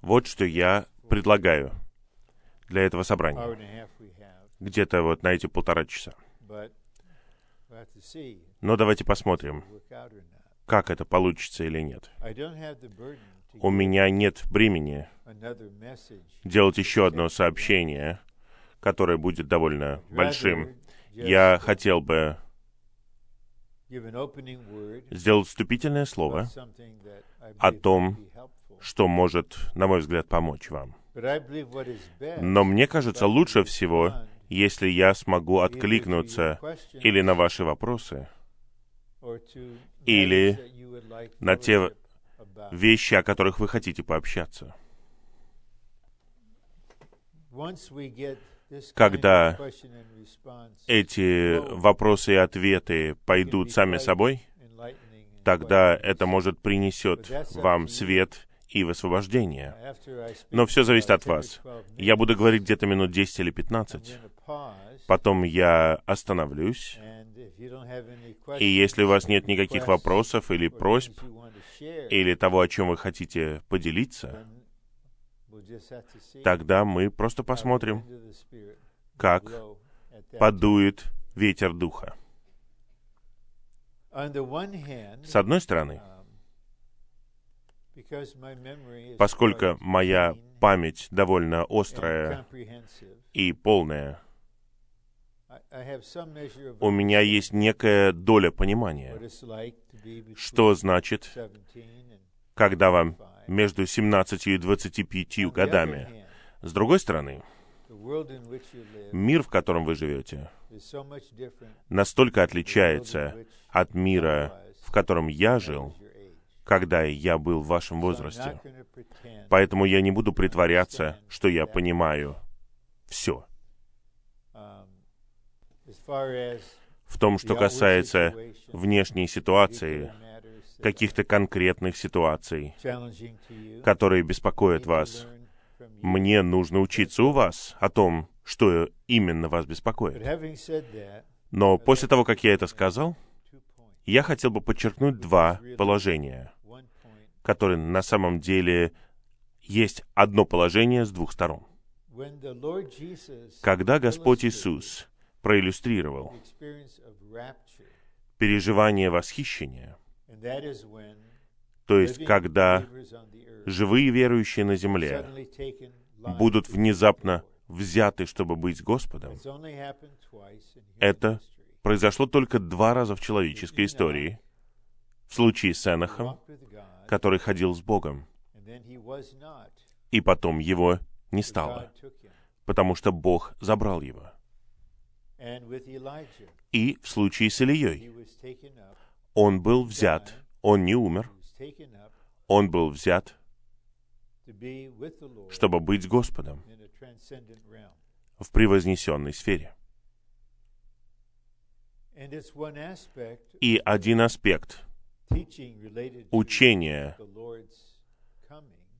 Вот что я предлагаю для этого собрания. Где-то вот на эти полтора часа. Но давайте посмотрим, как это получится или нет. У меня нет времени делать еще одно сообщение, которое будет довольно большим. Я хотел бы сделать вступительное слово о том, что может, на мой взгляд, помочь вам. Но мне кажется, лучше всего, если я смогу откликнуться или на ваши вопросы, или на те вещи, о которых вы хотите пообщаться. Когда эти вопросы и ответы пойдут сами собой, тогда это, может, принесет вам свет и высвобождение. Но все зависит от вас. Я буду говорить где-то минут 10 или 15. Потом я остановлюсь. И если у вас нет никаких вопросов или просьб, или того, о чем вы хотите поделиться, тогда мы просто посмотрим, как подует ветер духа. С одной стороны, поскольку моя память довольно острая и полная, у меня есть некая доля понимания, что значит, когда вам между 17 и 25 годами. С другой стороны, мир, в котором вы живете, настолько отличается от мира, в котором я жил, когда я был в вашем возрасте. Поэтому я не буду притворяться, что я понимаю все. В том, что касается внешней ситуации, каких-то конкретных ситуаций, которые беспокоят вас, мне нужно учиться у вас о том, что именно вас беспокоит. Но после того, как я это сказал, я хотел бы подчеркнуть два положения, которые на самом деле есть одно положение с двух сторон. Когда Господь Иисус проиллюстрировал переживание восхищения, то есть когда живые верующие на земле будут внезапно взяты, чтобы быть с Господом. Это произошло только два раза в человеческой истории. В случае с Энохом, который ходил с Богом, и потом его не стало, потому что Бог забрал его. И в случае с Ильей, он был взят, он не умер, он был взят чтобы быть с Господом в превознесенной сфере. И один аспект учения,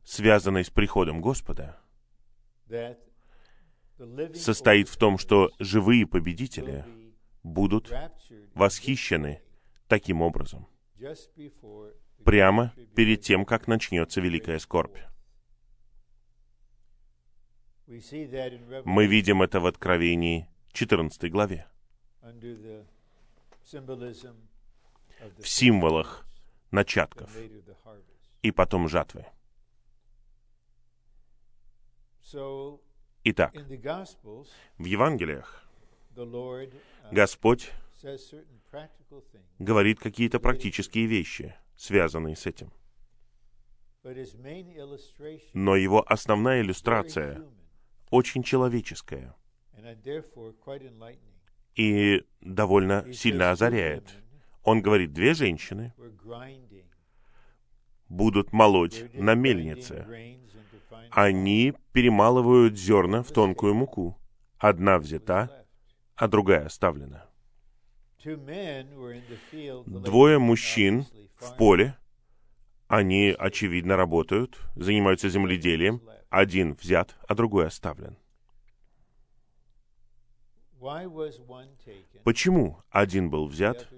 связанный с приходом Господа, состоит в том, что живые победители будут восхищены таким образом, прямо перед тем, как начнется великая скорбь. Мы видим это в Откровении 14 главе. В символах начатков и потом жатвы. Итак, в Евангелиях Господь говорит какие-то практические вещи, связанные с этим. Но его основная иллюстрация очень человеческое и довольно сильно озаряет. Он говорит, две женщины будут молоть на мельнице. Они перемалывают зерна в тонкую муку. Одна взята, а другая оставлена. Двое мужчин в поле, они, очевидно, работают, занимаются земледелием, один взят, а другой оставлен. Почему один был взят,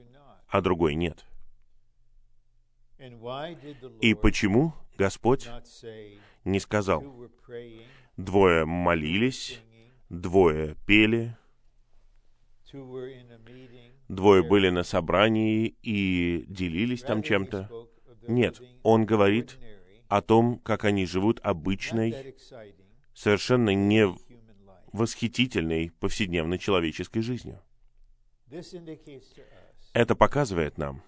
а другой нет? И почему Господь не сказал, двое молились, двое пели, двое были на собрании и делились там чем-то. Нет, он говорит о том, как они живут обычной, совершенно не восхитительной повседневной человеческой жизнью. Это показывает нам,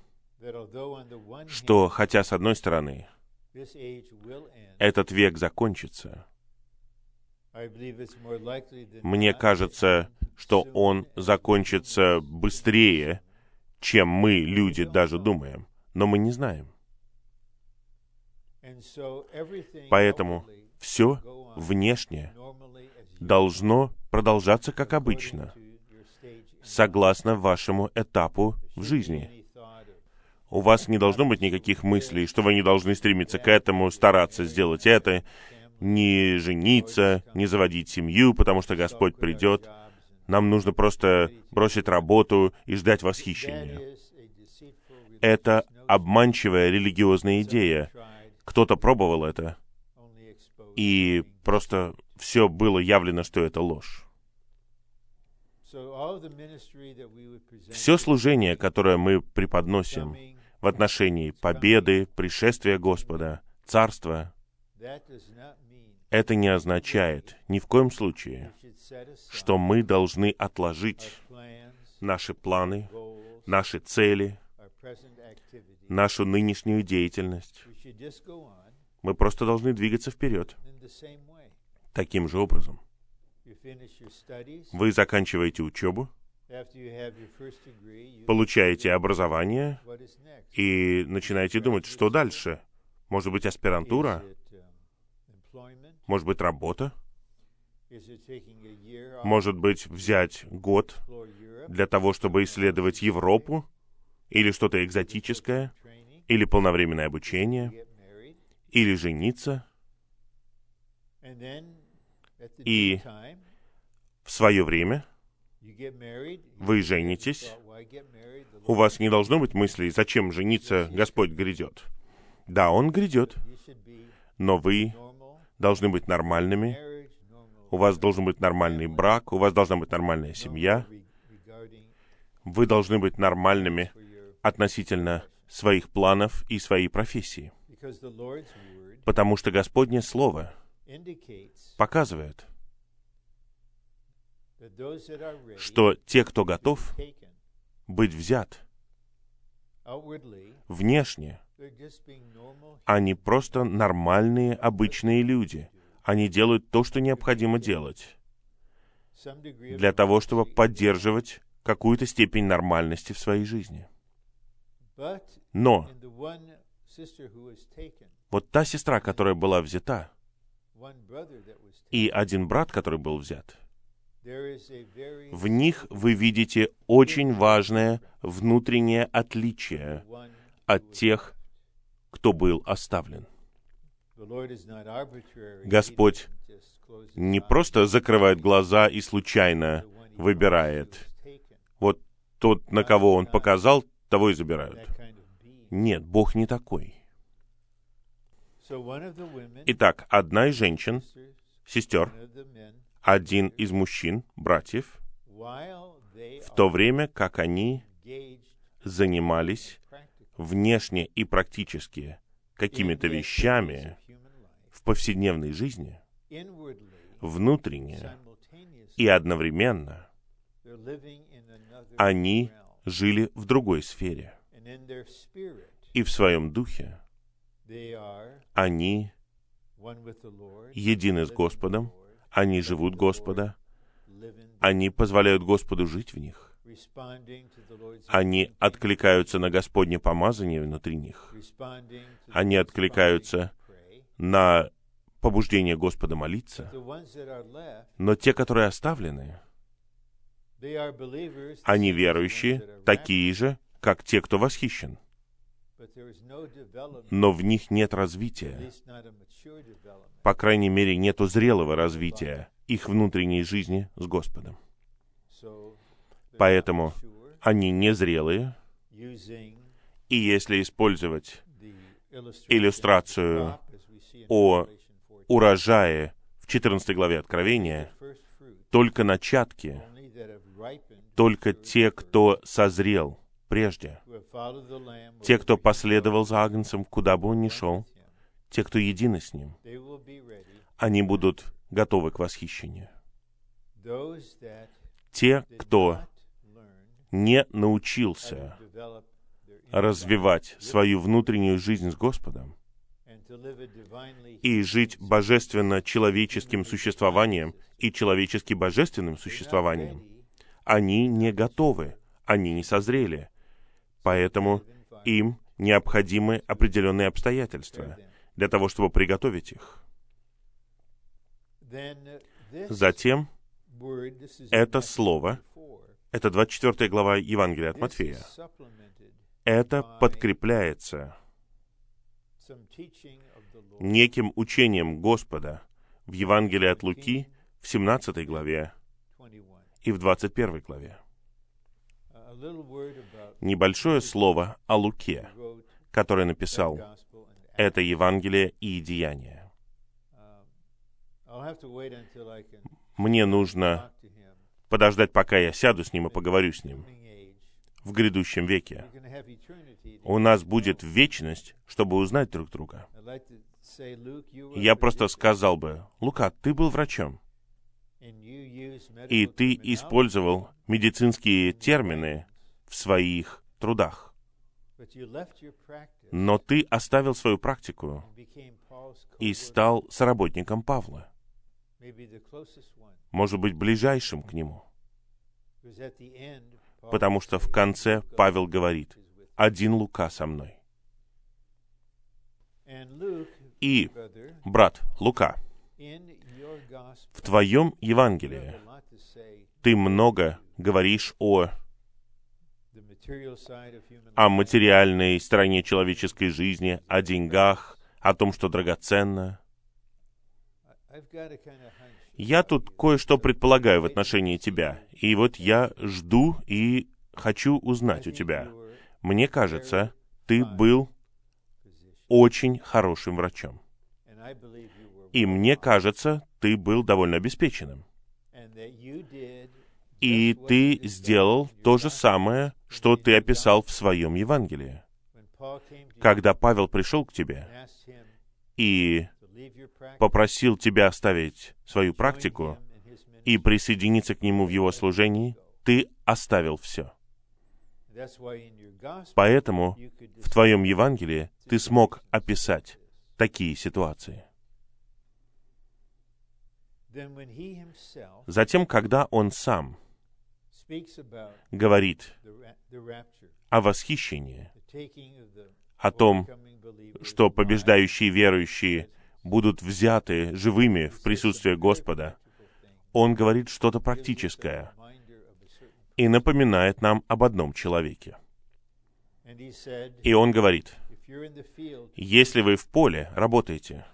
что хотя с одной стороны этот век закончится, мне кажется, что он закончится быстрее, чем мы, люди, даже думаем. Но мы не знаем. Поэтому все внешне должно продолжаться как обычно, согласно вашему этапу в жизни. У вас не должно быть никаких мыслей, что вы не должны стремиться к этому, стараться сделать это, не жениться, не заводить семью, потому что Господь придет. Нам нужно просто бросить работу и ждать восхищения. Это обманчивая религиозная идея. Кто-то пробовал это, и просто все было явлено, что это ложь. Все служение, которое мы преподносим в отношении победы, пришествия Господа, Царства, это не означает ни в коем случае, что мы должны отложить наши планы, наши цели, нашу нынешнюю деятельность. Мы просто должны двигаться вперед таким же образом. Вы заканчиваете учебу, получаете образование и начинаете думать, что дальше. Может быть, аспирантура? Может быть, работа? Может быть, взять год для того, чтобы исследовать Европу? Или что-то экзотическое? Или полновременное обучение? Или жениться? И в свое время вы женитесь, у вас не должно быть мыслей, зачем жениться, Господь грядет. Да, Он грядет, но вы должны быть нормальными, у вас должен быть нормальный брак, у вас должна быть нормальная семья, вы должны быть нормальными относительно своих планов и своей профессии. Потому что Господнее Слово показывает, что те, кто готов быть взят внешне, они просто нормальные, обычные люди. Они делают то, что необходимо делать для того, чтобы поддерживать какую-то степень нормальности в своей жизни. Но вот та сестра, которая была взята, и один брат, который был взят, в них вы видите очень важное внутреннее отличие от тех, кто был оставлен. Господь не просто закрывает глаза и случайно выбирает. Вот тот, на кого Он показал, того и забирают. Нет, Бог не такой. Итак, одна из женщин, сестер, один из мужчин, братьев, в то время как они занимались внешне и практически какими-то вещами в повседневной жизни, внутренне и одновременно, они жили в другой сфере. И в своем духе они едины с Господом, они живут Господа, они позволяют Господу жить в них. Они откликаются на Господне помазание внутри них. Они откликаются на побуждение Господа молиться. Но те, которые оставлены, они верующие, такие же, как те, кто восхищен. Но в них нет развития. По крайней мере, нету зрелого развития их внутренней жизни с Господом. Поэтому они незрелые, и если использовать иллюстрацию о урожае в 14 главе Откровения, только начатки, только те, кто созрел прежде, те, кто последовал за Агнцем, куда бы он ни шел, те, кто едины с ним, они будут готовы к восхищению. Те, кто не научился развивать свою внутреннюю жизнь с Господом и жить божественно-человеческим существованием и человечески-божественным существованием, они не готовы, они не созрели. Поэтому им необходимы определенные обстоятельства для того, чтобы приготовить их. Затем это слово, это 24 глава Евангелия от Матфея, это подкрепляется неким учением Господа в Евангелии от Луки в 17 главе и в 21 главе. Небольшое слово о Луке, который написал это Евангелие и Деяние. Мне нужно подождать, пока я сяду с ним и поговорю с ним в грядущем веке. У нас будет вечность, чтобы узнать друг друга. Я просто сказал бы, Лука, ты был врачом, и ты использовал медицинские термины в своих трудах. Но ты оставил свою практику и стал соработником Павла, может быть, ближайшим к нему. Потому что в конце Павел говорит, «Один Лука со мной». И, брат Лука, в твоем Евангелии ты много говоришь о о материальной стороне человеческой жизни, о деньгах, о том, что драгоценно. Я тут кое-что предполагаю в отношении тебя, и вот я жду и хочу узнать у тебя. Мне кажется, ты был очень хорошим врачом. И мне кажется, ты был довольно обеспеченным. И ты сделал то же самое, что ты описал в своем Евангелии. Когда Павел пришел к тебе и попросил тебя оставить свою практику и присоединиться к нему в его служении, ты оставил все. Поэтому в твоем Евангелии ты смог описать такие ситуации. Затем, когда он сам говорит о восхищении, о том, что побеждающие верующие будут взяты живыми в присутствие Господа, он говорит что-то практическое и напоминает нам об одном человеке. И он говорит, если вы в поле работаете,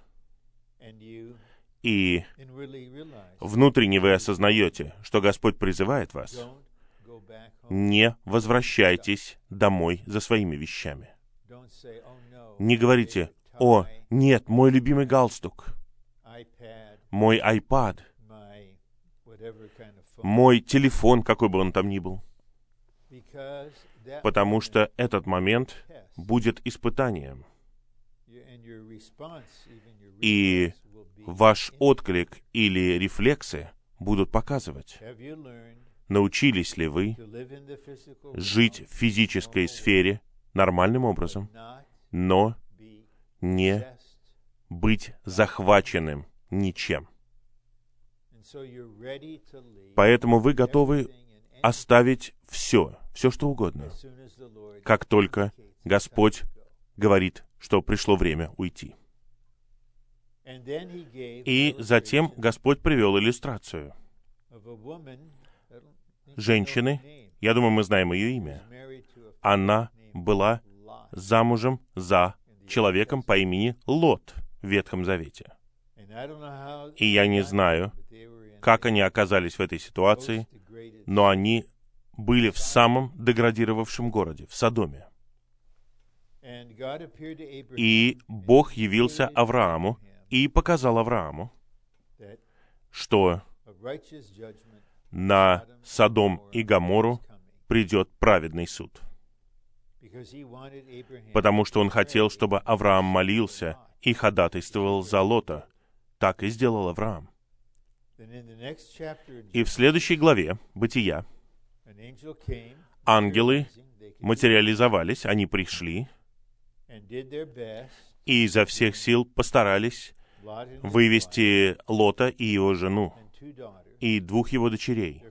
и внутренне вы осознаете, что Господь призывает вас, не возвращайтесь домой за своими вещами. Не говорите, «О, нет, мой любимый галстук, мой iPad, мой телефон, какой бы он там ни был». Потому что этот момент будет испытанием. И ваш отклик или рефлексы будут показывать, научились ли вы жить в физической сфере нормальным образом, но не быть захваченным ничем. Поэтому вы готовы оставить все, все что угодно, как только Господь говорит, что пришло время уйти. И затем Господь привел иллюстрацию женщины, я думаю, мы знаем ее имя. Она была замужем за человеком по имени Лот в Ветхом Завете. И я не знаю, как они оказались в этой ситуации, но они были в самом деградировавшем городе, в Содоме. И Бог явился Аврааму и показал Аврааму, что на Содом и Гамору придет праведный суд. Потому что он хотел, чтобы Авраам молился и ходатайствовал за Лота. Так и сделал Авраам. И в следующей главе Бытия ангелы материализовались, они пришли и изо всех сил постарались вывести Лота и его жену и двух его дочерей.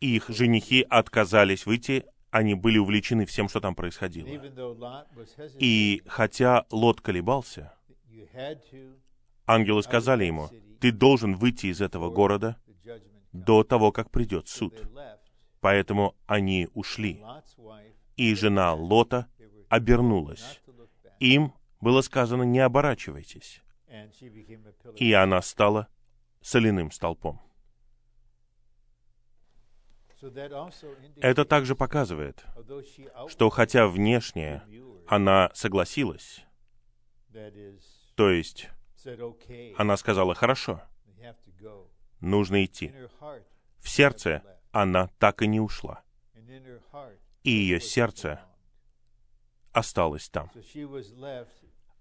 Их женихи отказались выйти, они были увлечены всем, что там происходило. И хотя Лот колебался, ангелы сказали ему, ты должен выйти из этого города до того, как придет суд. Поэтому они ушли. И жена Лота обернулась. Им было сказано, не оборачивайтесь. И она стала соляным столпом. Это также показывает, что хотя внешне она согласилась, то есть она сказала, хорошо, нужно идти. В сердце она так и не ушла. И ее сердце осталось там.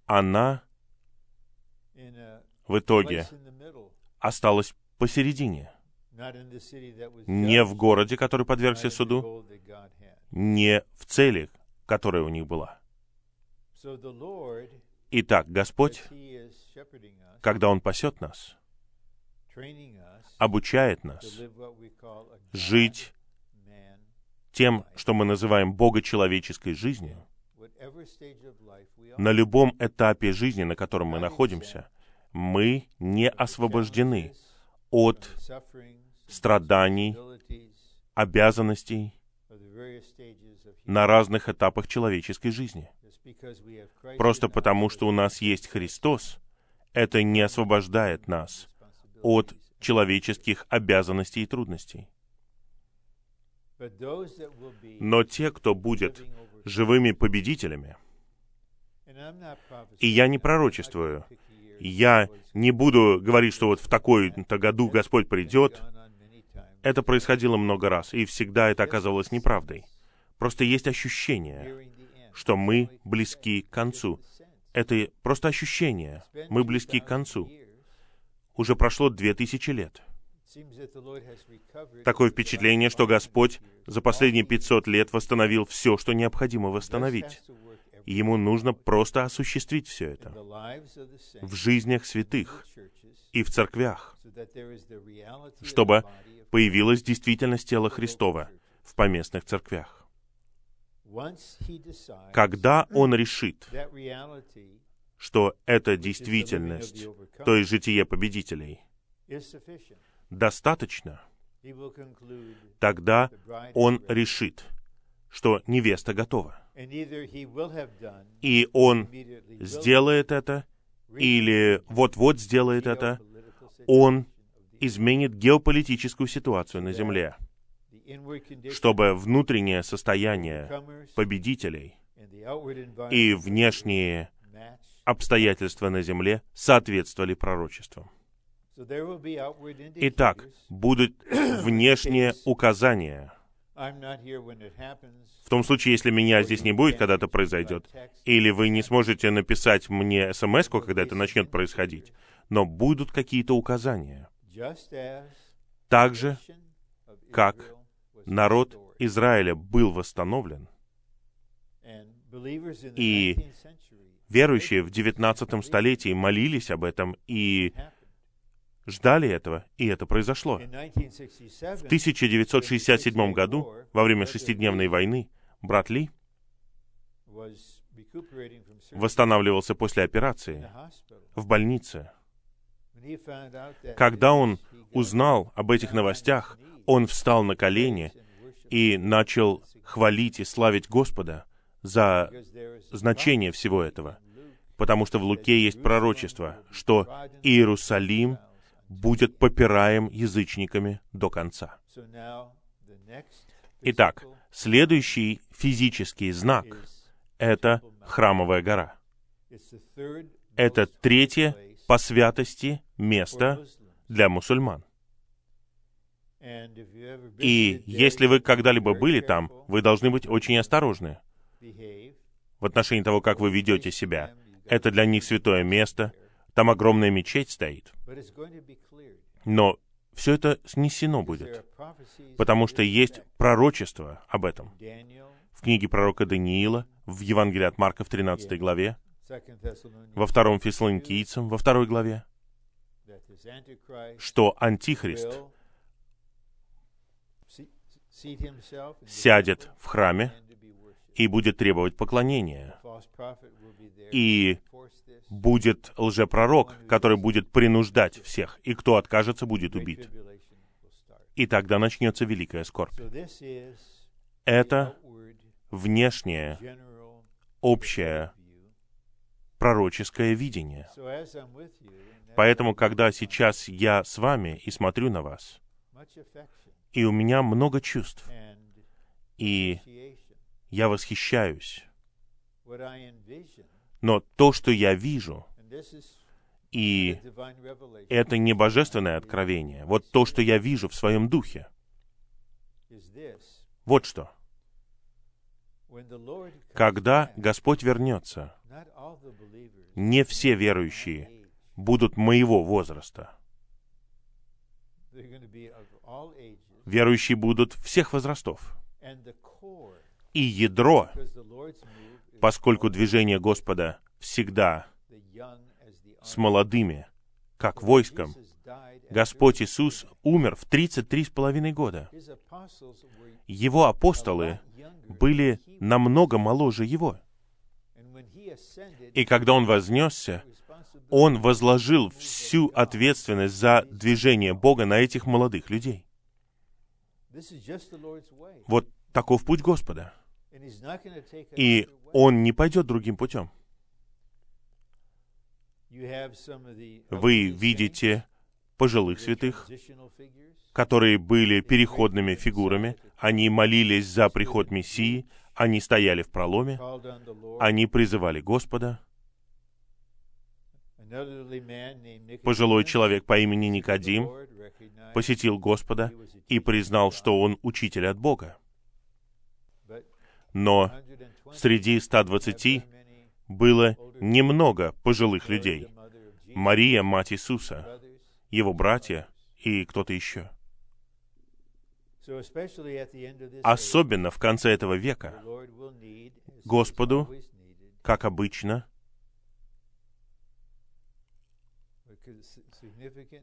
Она в итоге осталась посередине. Не в городе, который подвергся суду, не в цели, которая у них была. Итак, Господь, когда Он пасет нас, обучает нас жить тем, что мы называем богочеловеческой жизнью, на любом этапе жизни, на котором мы находимся, мы не освобождены от страданий, обязанностей на разных этапах человеческой жизни. Просто потому, что у нас есть Христос, это не освобождает нас от человеческих обязанностей и трудностей. Но те, кто будет живыми победителями, и я не пророчествую, я не буду говорить, что вот в такой-то году Господь придет. Это происходило много раз, и всегда это оказывалось неправдой. Просто есть ощущение, что мы близки к концу. Это просто ощущение. Мы близки к концу. Уже прошло две тысячи лет. Такое впечатление, что Господь за последние 500 лет восстановил все, что необходимо восстановить. Ему нужно просто осуществить все это в жизнях святых и в церквях, чтобы появилась действительность тела Христова в поместных церквях. Когда он решит, что эта действительность, то есть житие победителей, достаточно, тогда он решит, что невеста готова. И он сделает это, или вот-вот сделает это, он изменит геополитическую ситуацию на Земле, чтобы внутреннее состояние победителей и внешние обстоятельства на Земле соответствовали пророчествам. Итак, будут внешние указания — в том случае, если меня здесь не будет, когда это произойдет, или вы не сможете написать мне смс когда это начнет происходить, но будут какие-то указания. Так же, как народ Израиля был восстановлен, и верующие в 19 столетии молились об этом и ждали этого, и это произошло. В 1967 году, во время шестидневной войны, брат Ли восстанавливался после операции в больнице. Когда он узнал об этих новостях, он встал на колени и начал хвалить и славить Господа за значение всего этого. Потому что в Луке есть пророчество, что Иерусалим — будет попираем язычниками до конца. Итак, следующий физический знак — это храмовая гора. Это третье по святости место для мусульман. И если вы когда-либо были там, вы должны быть очень осторожны в отношении того, как вы ведете себя. Это для них святое место, там огромная мечеть стоит. Но все это снесено будет, потому что есть пророчество об этом. В книге пророка Даниила, в Евангелии от Марка в 13 главе, во втором Фессалоникийцам, во второй главе, что Антихрист сядет в храме и будет требовать поклонения. И будет лжепророк, который будет принуждать всех, и кто откажется, будет убит. И тогда начнется великая скорбь. Это внешнее, общее, пророческое видение. Поэтому, когда сейчас я с вами и смотрю на вас, и у меня много чувств, и я восхищаюсь, но то, что я вижу, и это не божественное откровение, вот то, что я вижу в своем духе, вот что. Когда Господь вернется, не все верующие будут моего возраста. Верующие будут всех возрастов. И ядро, поскольку движение Господа всегда с молодыми, как войском, Господь Иисус умер в 33 с половиной года. Его апостолы были намного моложе Его. И когда Он вознесся, Он возложил всю ответственность за движение Бога на этих молодых людей. Вот таков путь Господа. И Он не пойдет другим путем. Вы видите пожилых святых, которые были переходными фигурами, они молились за приход Мессии, они стояли в проломе, они призывали Господа. Пожилой человек по имени Никодим посетил Господа и признал, что он учитель от Бога. Но среди 120 было немного пожилых людей. Мария, мать Иисуса, его братья и кто-то еще. Особенно в конце этого века Господу, как обычно,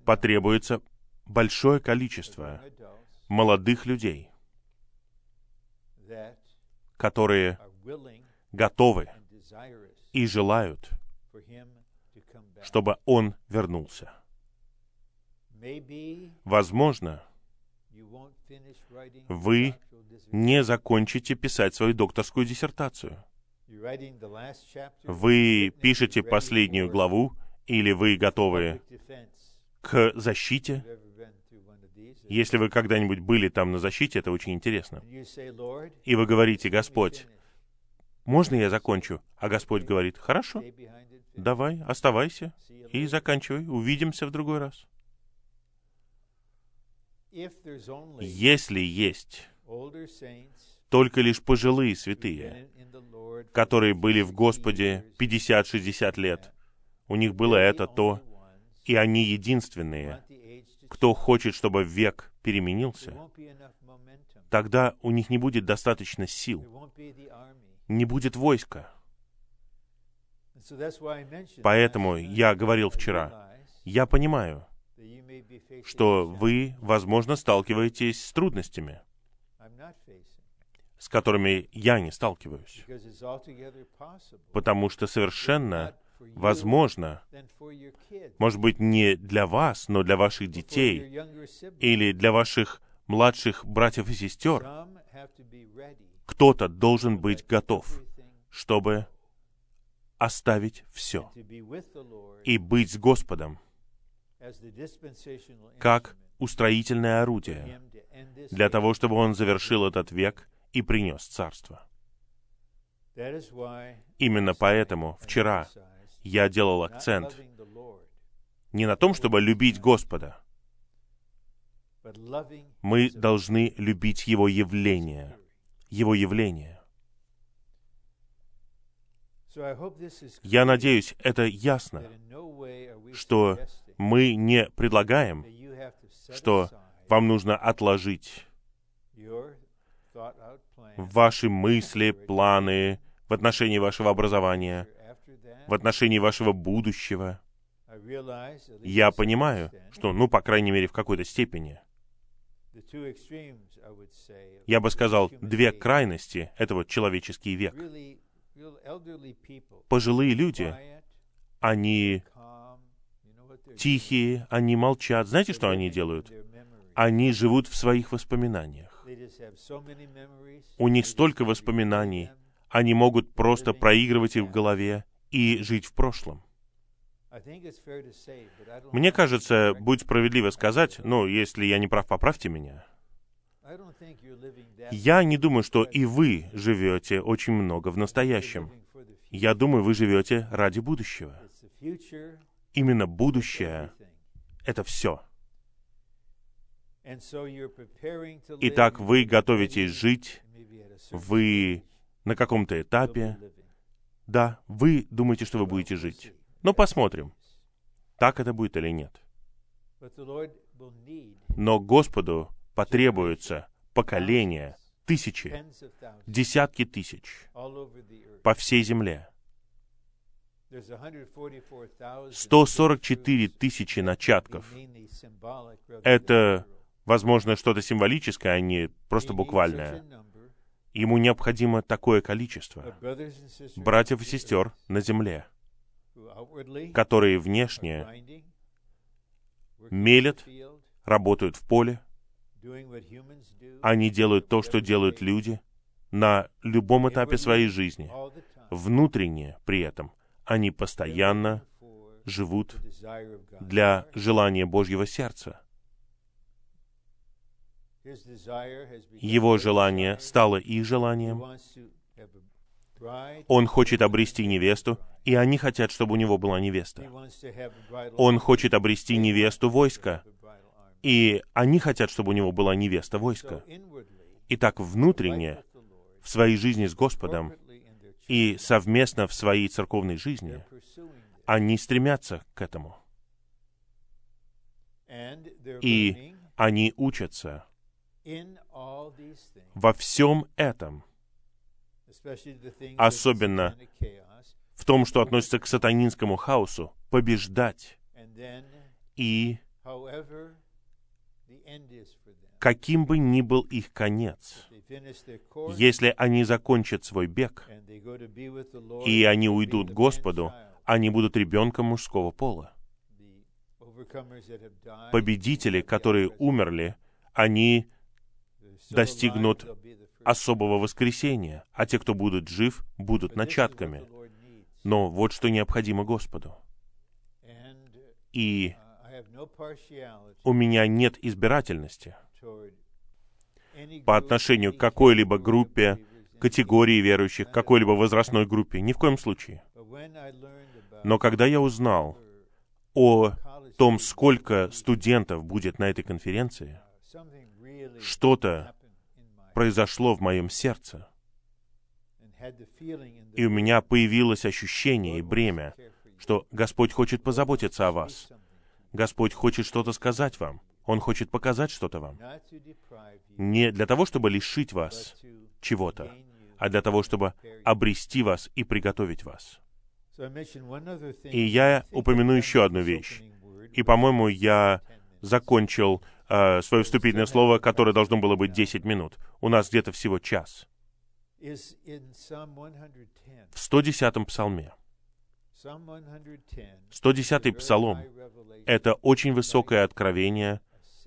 потребуется большое количество молодых людей, которые готовы и желают, чтобы Он вернулся. Возможно, вы не закончите писать свою докторскую диссертацию. Вы пишете последнюю главу, или вы готовы к защите. Если вы когда-нибудь были там на защите, это очень интересно. И вы говорите, Господь, можно я закончу? А Господь говорит, хорошо, давай, оставайся и заканчивай, увидимся в другой раз. Если есть только лишь пожилые святые, которые были в Господе 50-60 лет, у них было это, то, и они единственные, кто хочет, чтобы век переменился, тогда у них не будет достаточно сил, не будет войска. Поэтому я говорил вчера, я понимаю, что вы, возможно, сталкиваетесь с трудностями, с которыми я не сталкиваюсь. Потому что совершенно возможно, может быть, не для вас, но для ваших детей или для ваших младших братьев и сестер, кто-то должен быть готов, чтобы оставить все и быть с Господом, как устроительное орудие, для того, чтобы Он завершил этот век и принес царство. Именно поэтому вчера я делал акцент не на том, чтобы любить Господа. Мы должны любить Его явление. Его явление. Я надеюсь, это ясно, что мы не предлагаем, что вам нужно отложить ваши мысли, планы в отношении вашего образования, в отношении вашего будущего. Я понимаю, что, ну, по крайней мере, в какой-то степени. Я бы сказал, две крайности — это вот человеческий век. Пожилые люди, они тихие, они молчат. Знаете, что они делают? Они живут в своих воспоминаниях. У них столько воспоминаний, они могут просто проигрывать их в голове и жить в прошлом. Мне кажется, будет справедливо сказать, ну, если я не прав, поправьте меня. Я не думаю, что и вы живете очень много в настоящем. Я думаю, вы живете ради будущего. Именно будущее — это все. Итак, вы готовитесь жить, вы на каком-то этапе. Да, вы думаете, что вы будете жить. Но посмотрим, так это будет или нет. Но Господу потребуется поколения, тысячи, десятки тысяч по всей земле. 144 тысячи начатков. Это, возможно, что-то символическое, а не просто буквальное. Ему необходимо такое количество братьев и сестер на земле, которые внешне мелят, работают в поле, они делают то, что делают люди на любом этапе своей жизни. Внутренне при этом они постоянно живут для желания Божьего сердца. Его желание стало их желанием. Он хочет обрести невесту, и они хотят, чтобы у него была невеста. Он хочет обрести невесту войска, и они хотят, чтобы у него была невеста войска. Итак, внутренне, в своей жизни с Господом, и совместно в своей церковной жизни они стремятся к этому. И они учатся во всем этом, особенно в том, что относится к сатанинскому хаосу, побеждать. И каким бы ни был их конец, если они закончат свой бег, и они уйдут к Господу, они будут ребенком мужского пола. Победители, которые умерли, они достигнут особого воскресения, а те, кто будут жив, будут начатками. Но вот что необходимо Господу. И у меня нет избирательности по отношению к какой-либо группе, категории верующих, какой-либо возрастной группе. Ни в коем случае. Но когда я узнал о том, сколько студентов будет на этой конференции, что-то произошло в моем сердце. И у меня появилось ощущение и бремя, что Господь хочет позаботиться о вас. Господь хочет что-то сказать вам. Он хочет показать что-то вам. Не для того, чтобы лишить вас чего-то, а для того, чтобы обрести вас и приготовить вас. И я упомяну еще одну вещь. И, по-моему, я закончил э, свое вступительное слово, которое должно было быть 10 минут. У нас где-то всего час. В 110-м псалме. 110-й псалом — это очень высокое откровение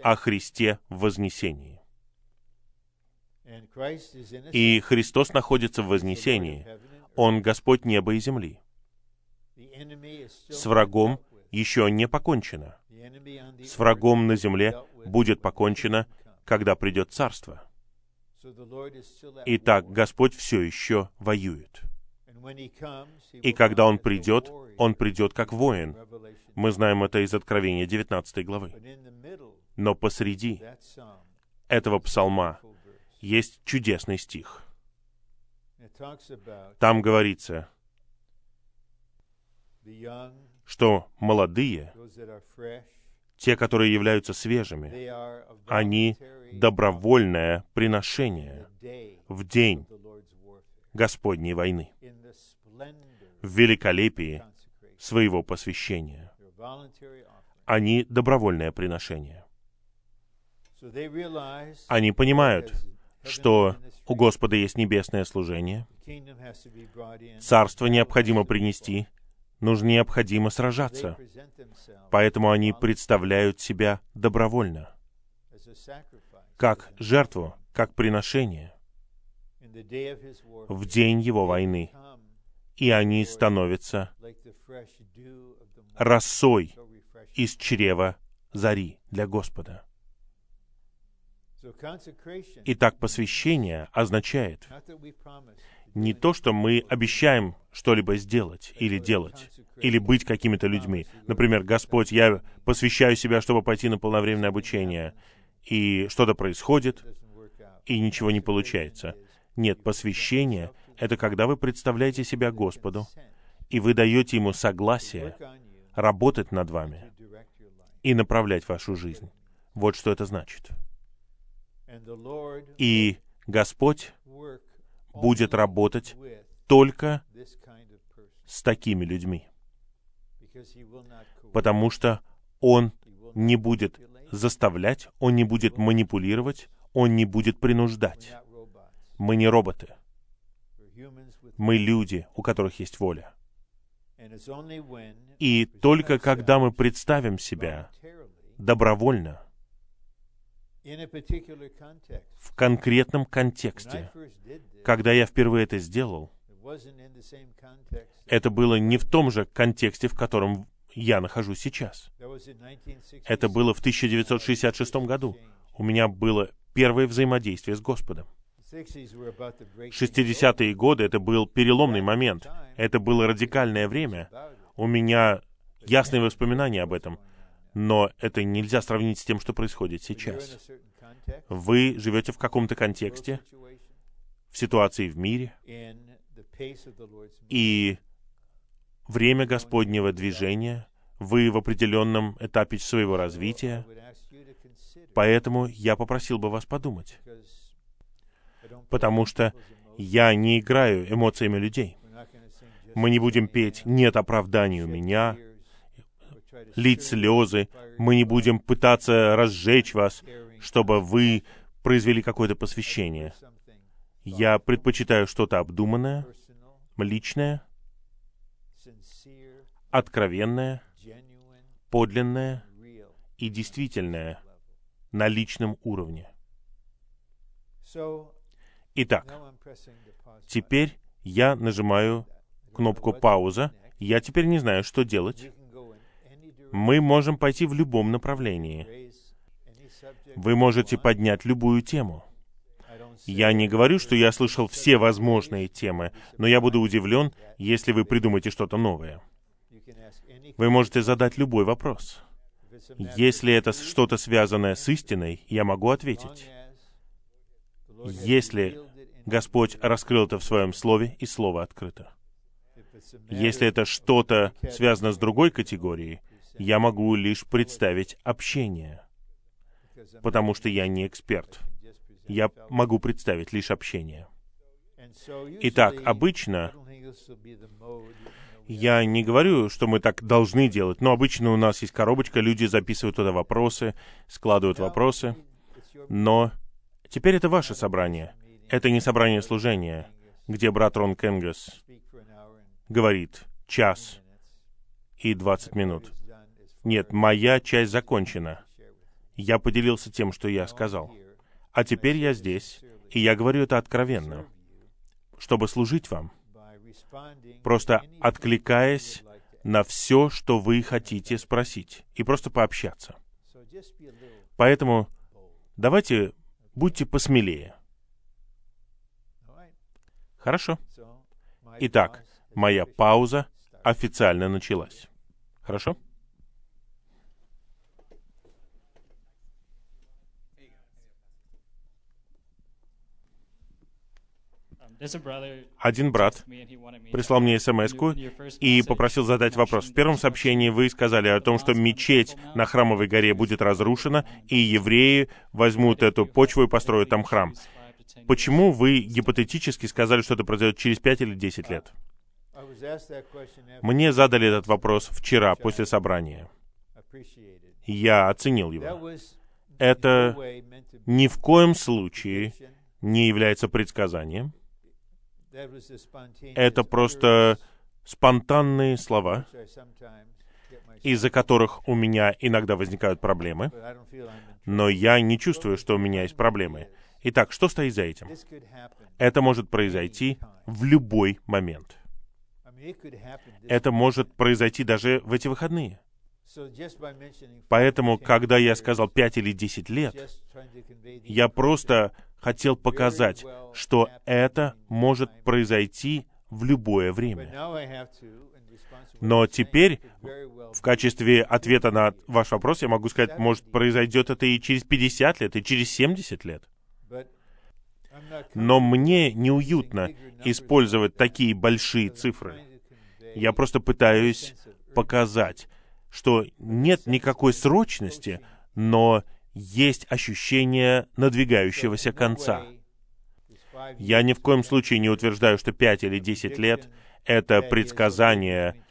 о Христе в вознесении. И Христос находится в вознесении. Он Господь неба и земли. С врагом еще не покончено. С врагом на земле будет покончено, когда придет Царство. Итак, Господь все еще воюет. И когда Он придет, Он придет как воин. Мы знаем это из Откровения 19 главы. Но посреди этого псалма есть чудесный стих. Там говорится, что молодые, те, которые являются свежими, они добровольное приношение в день Господней войны, в великолепии своего посвящения. Они добровольное приношение. Они понимают, что у Господа есть небесное служение, царство необходимо принести, нужно необходимо сражаться. Поэтому они представляют себя добровольно, как жертву, как приношение в день его войны. И они становятся росой из чрева зари для Господа. Итак, посвящение означает не то, что мы обещаем что-либо сделать или делать, или быть какими-то людьми. Например, Господь, я посвящаю себя, чтобы пойти на полновременное обучение, и что-то происходит, и ничего не получается. Нет, посвящение — это когда вы представляете себя Господу, и вы даете Ему согласие работать над вами и направлять вашу жизнь. Вот что это значит. И Господь будет работать только с такими людьми, потому что Он не будет заставлять, Он не будет манипулировать, Он не будет принуждать. Мы не роботы. Мы люди, у которых есть воля. И только когда мы представим себя добровольно, в конкретном контексте. Когда я впервые это сделал, это было не в том же контексте, в котором я нахожусь сейчас. Это было в 1966 году. У меня было первое взаимодействие с Господом. 60-е годы — это был переломный момент. Это было радикальное время. У меня ясные воспоминания об этом но это нельзя сравнить с тем, что происходит сейчас. Вы живете в каком-то контексте, в ситуации в мире, и время Господнего движения, вы в определенном этапе своего развития, поэтому я попросил бы вас подумать, потому что я не играю эмоциями людей. Мы не будем петь «нет оправданий у меня», лить слезы, мы не будем пытаться разжечь вас, чтобы вы произвели какое-то посвящение. Я предпочитаю что-то обдуманное, личное, откровенное, подлинное и действительное на личном уровне. Итак, теперь я нажимаю кнопку «Пауза». Я теперь не знаю, что делать мы можем пойти в любом направлении. Вы можете поднять любую тему. Я не говорю, что я слышал все возможные темы, но я буду удивлен, если вы придумаете что-то новое. Вы можете задать любой вопрос. Если это что-то связанное с истиной, я могу ответить. Если Господь раскрыл это в Своем Слове, и Слово открыто. Если это что-то связано с другой категорией, я могу лишь представить общение, потому что я не эксперт. Я могу представить лишь общение. Итак, обычно я не говорю, что мы так должны делать, но обычно у нас есть коробочка, люди записывают туда вопросы, складывают вопросы, но теперь это ваше собрание. Это не собрание служения, где брат Рон Кенгас говорит час и двадцать минут. Нет, моя часть закончена. Я поделился тем, что я сказал. А теперь я здесь, и я говорю это откровенно, чтобы служить вам, просто откликаясь на все, что вы хотите спросить, и просто пообщаться. Поэтому давайте будьте посмелее. Хорошо. Итак, моя пауза официально началась. Хорошо? Один брат прислал мне смс и попросил задать вопрос. В первом сообщении вы сказали о том, что мечеть на Храмовой горе будет разрушена, и евреи возьмут эту почву и построят там храм. Почему вы гипотетически сказали, что это произойдет через пять или десять лет? Мне задали этот вопрос вчера, после собрания. Я оценил его. Это ни в коем случае не является предсказанием. Это просто спонтанные слова, из-за которых у меня иногда возникают проблемы, но я не чувствую, что у меня есть проблемы. Итак, что стоит за этим? Это может произойти в любой момент. Это может произойти даже в эти выходные. Поэтому, когда я сказал 5 или 10 лет, я просто хотел показать, что это может произойти в любое время. Но теперь, в качестве ответа на ваш вопрос, я могу сказать, может, произойдет это и через 50 лет, и через 70 лет. Но мне неуютно использовать такие большие цифры. Я просто пытаюсь показать, что нет никакой срочности, но есть ощущение надвигающегося конца. Я ни в коем случае не утверждаю, что 5 или 10 лет — это предсказание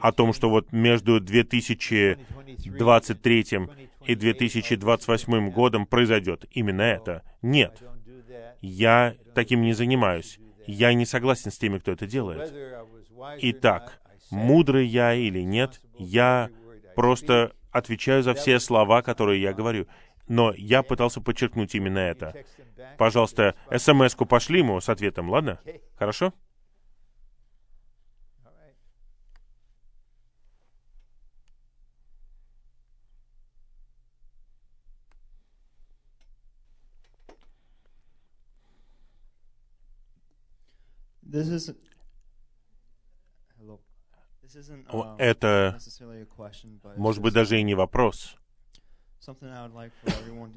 о том, что вот между 2023 и 2028 годом произойдет именно это. Нет. Я таким не занимаюсь. Я не согласен с теми, кто это делает. Итак, мудрый я или нет, я просто отвечаю за все слова, которые я говорю. Но я пытался подчеркнуть именно это. Пожалуйста, смс-ку пошли ему с ответом, ладно? Хорошо? This is это, может быть, даже и не вопрос.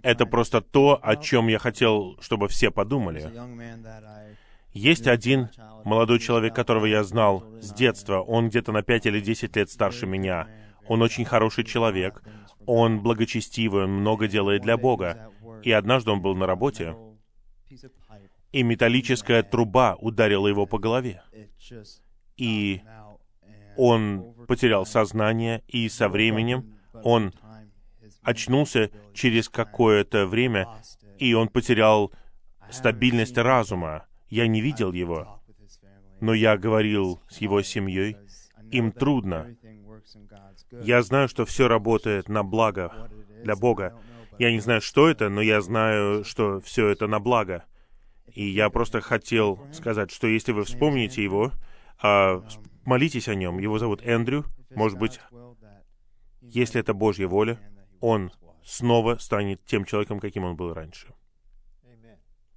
Это просто то, о чем я хотел, чтобы все подумали. Есть один молодой человек, которого я знал с детства. Он где-то на 5 или 10 лет старше меня. Он очень хороший человек. Он благочестивый, он много делает для Бога. И однажды он был на работе, и металлическая труба ударила его по голове. И он потерял сознание, и со временем он очнулся через какое-то время, и он потерял стабильность разума. Я не видел его, но я говорил с его семьей. Им трудно. Я знаю, что все работает на благо для Бога. Я не знаю, что это, но я знаю, что все это на благо. И я просто хотел сказать, что если вы вспомните его, а, молитесь о нем. Его зовут Эндрю. Может быть, если это Божья воля, он снова станет тем человеком, каким он был раньше.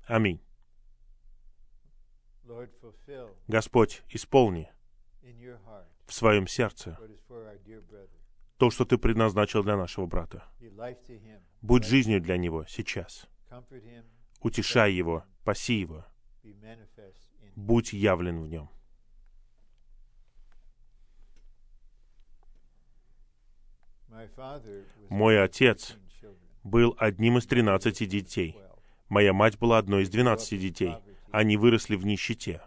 Аминь. Господь, исполни в своем сердце то, что Ты предназначил для нашего брата. Будь жизнью для него сейчас. Утешай его, паси его. Будь явлен в нем. Мой отец был одним из тринадцати детей. Моя мать была одной из двенадцати детей. Они выросли в нищете.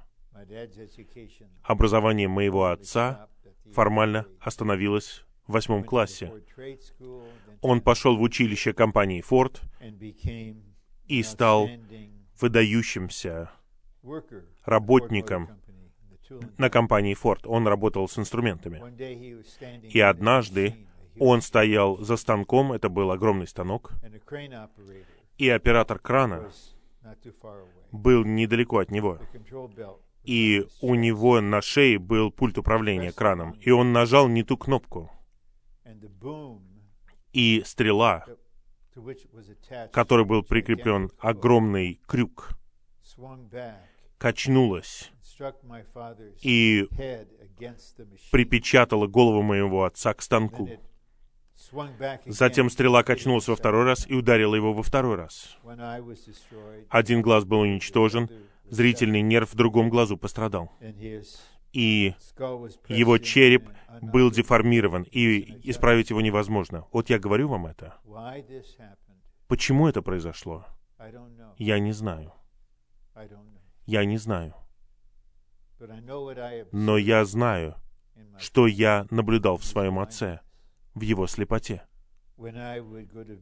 Образование моего отца формально остановилось в восьмом классе. Он пошел в училище компании Ford и стал выдающимся работником на компании Ford. Он работал с инструментами. И однажды он стоял за станком, это был огромный станок, и оператор крана был недалеко от него. И у него на шее был пульт управления краном, и он нажал не ту кнопку. И стрела, к которой был прикреплен огромный крюк, качнулась и припечатала голову моего отца к станку. Затем стрела качнулась во второй раз и ударила его во второй раз. Один глаз был уничтожен, зрительный нерв в другом глазу пострадал. И его череп был деформирован, и исправить его невозможно. Вот я говорю вам это. Почему это произошло? Я не знаю. Я не знаю. Но я знаю, что я наблюдал в своем отце, в его слепоте.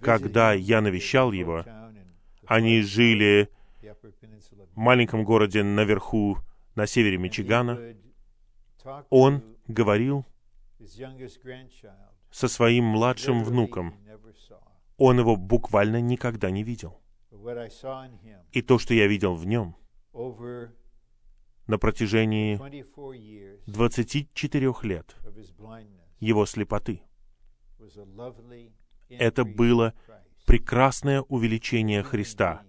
Когда я навещал его, они жили в маленьком городе наверху, на севере Мичигана. Он говорил со своим младшим внуком. Он его буквально никогда не видел. И то, что я видел в нем на протяжении 24 лет его слепоты, это было прекрасное увеличение Христа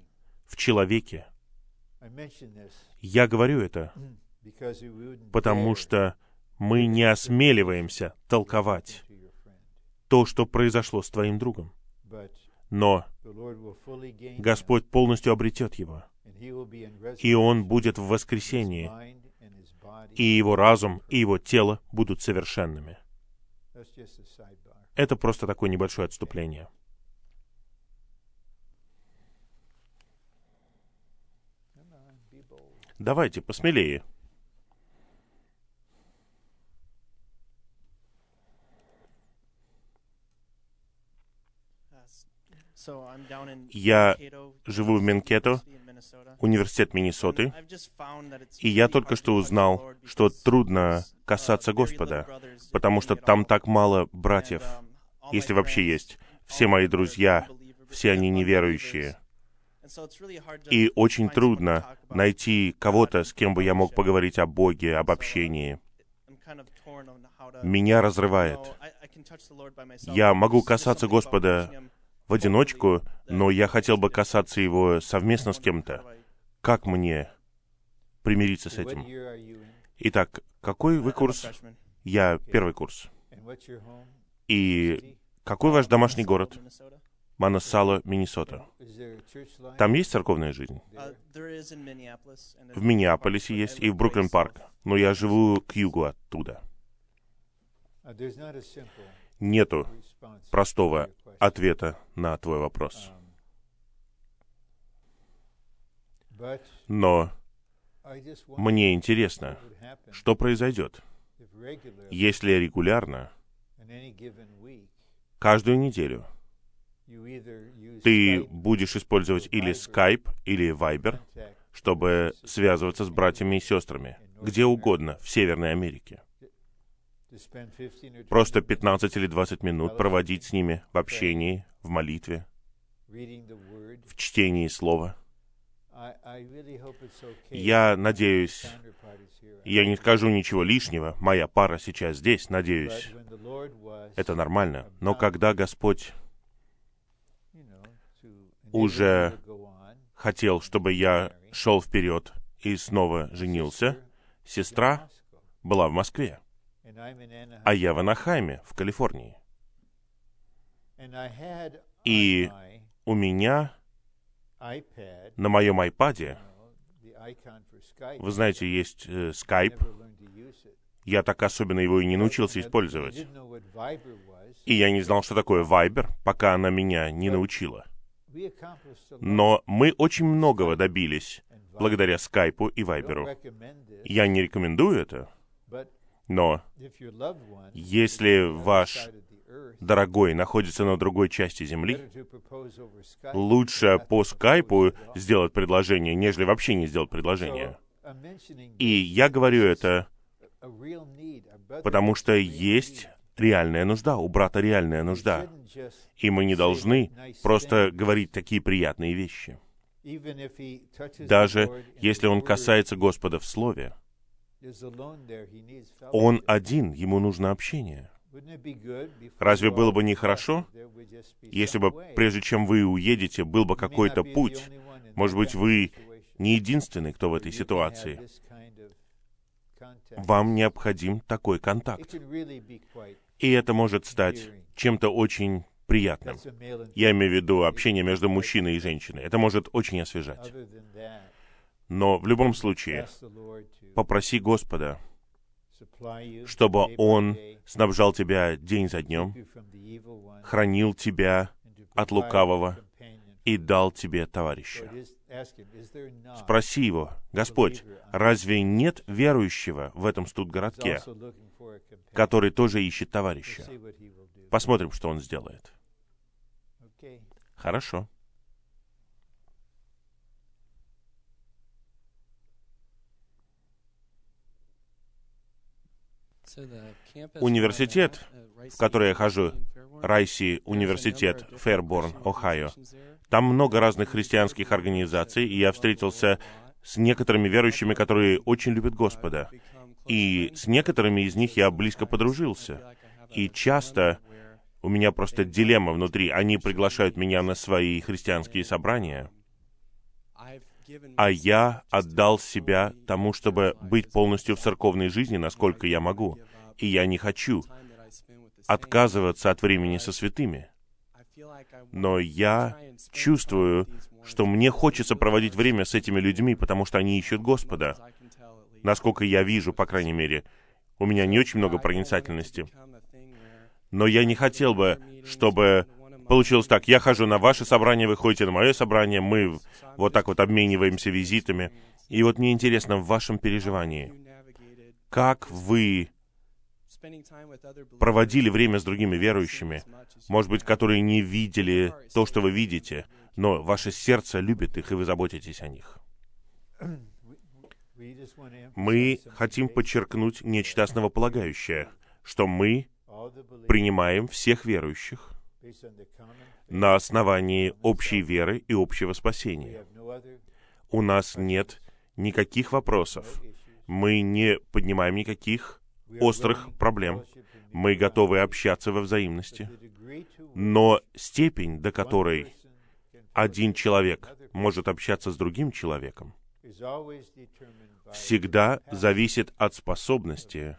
в человеке. Я говорю это, потому что мы не осмеливаемся толковать то, что произошло с твоим другом. Но Господь полностью обретет его, и он будет в воскресении, и его разум, и его тело будут совершенными. Это просто такое небольшое отступление. Давайте, посмелее. Я живу в Менкето, университет Миннесоты, и я только что узнал, что трудно касаться Господа, потому что там так мало братьев, если вообще есть. Все мои друзья, все они неверующие. И очень трудно найти кого-то, с кем бы я мог поговорить о Боге, об общении. Меня разрывает. Я могу касаться Господа в одиночку, но я хотел бы касаться его совместно с кем-то. Как мне примириться с этим? Итак, какой вы курс? Я первый курс. И какой ваш домашний город? Моносало, Миннесота. Там есть церковная жизнь? В Миннеаполисе есть и в Бруклин-парк. Но я живу к югу оттуда. Нету простого ответа на твой вопрос. Но мне интересно, что произойдет, если регулярно, каждую неделю, ты будешь использовать или Skype, или Viber, чтобы связываться с братьями и сестрами, где угодно в Северной Америке. Просто 15 или 20 минут проводить с ними в общении, в молитве, в чтении Слова. Я надеюсь, я не скажу ничего лишнего, моя пара сейчас здесь, надеюсь, это нормально. Но когда Господь уже хотел, чтобы я шел вперед и снова женился, сестра была в Москве. А я в Анахайме, в Калифорнии. И у меня на моем айпаде, вы знаете, есть э, Skype. Я так особенно его и не научился использовать. И я не знал, что такое Viber, пока она меня не научила. Но мы очень многого добились благодаря Скайпу и Вайберу. Я не рекомендую это, но если ваш дорогой находится на другой части Земли, лучше по скайпу сделать предложение, нежели вообще не сделать предложение. И я говорю это, потому что есть реальная нужда, у брата реальная нужда. И мы не должны просто говорить такие приятные вещи. Даже если он касается Господа в Слове, он один, ему нужно общение. Разве было бы нехорошо, если бы прежде чем вы уедете, был бы какой-то путь? Может быть, вы не единственный, кто в этой ситуации. вам необходим такой контакт. И это может стать чем-то очень приятным. Я имею в виду общение между мужчиной и женщиной. Это может очень освежать. Но в любом случае, попроси Господа, чтобы Он снабжал тебя день за днем, хранил тебя от лукавого и дал тебе товарища. Спроси его, Господь, разве нет верующего в этом студгородке, который тоже ищет товарища? Посмотрим, что он сделает. Хорошо. Университет, в который я хожу, Райси университет, Фэрборн, Ohio. Там много разных христианских организаций, и я встретился с некоторыми верующими, которые очень любят Господа. И с некоторыми из них я близко подружился. И часто у меня просто дилемма внутри. Они приглашают меня на свои христианские собрания, а я отдал себя тому, чтобы быть полностью в церковной жизни, насколько я могу. И я не хочу отказываться от времени со святыми. Но я чувствую, что мне хочется проводить время с этими людьми, потому что они ищут Господа. Насколько я вижу, по крайней мере, у меня не очень много проницательности. Но я не хотел бы, чтобы получилось так, я хожу на ваше собрание, вы ходите на мое собрание, мы вот так вот обмениваемся визитами. И вот мне интересно в вашем переживании, как вы проводили время с другими верующими, может быть, которые не видели то, что вы видите, но ваше сердце любит их, и вы заботитесь о них. Мы хотим подчеркнуть нечто основополагающее, что мы принимаем всех верующих на основании общей веры и общего спасения. У нас нет никаких вопросов. Мы не поднимаем никаких острых проблем. Мы готовы общаться во взаимности. Но степень, до которой один человек может общаться с другим человеком, всегда зависит от способности,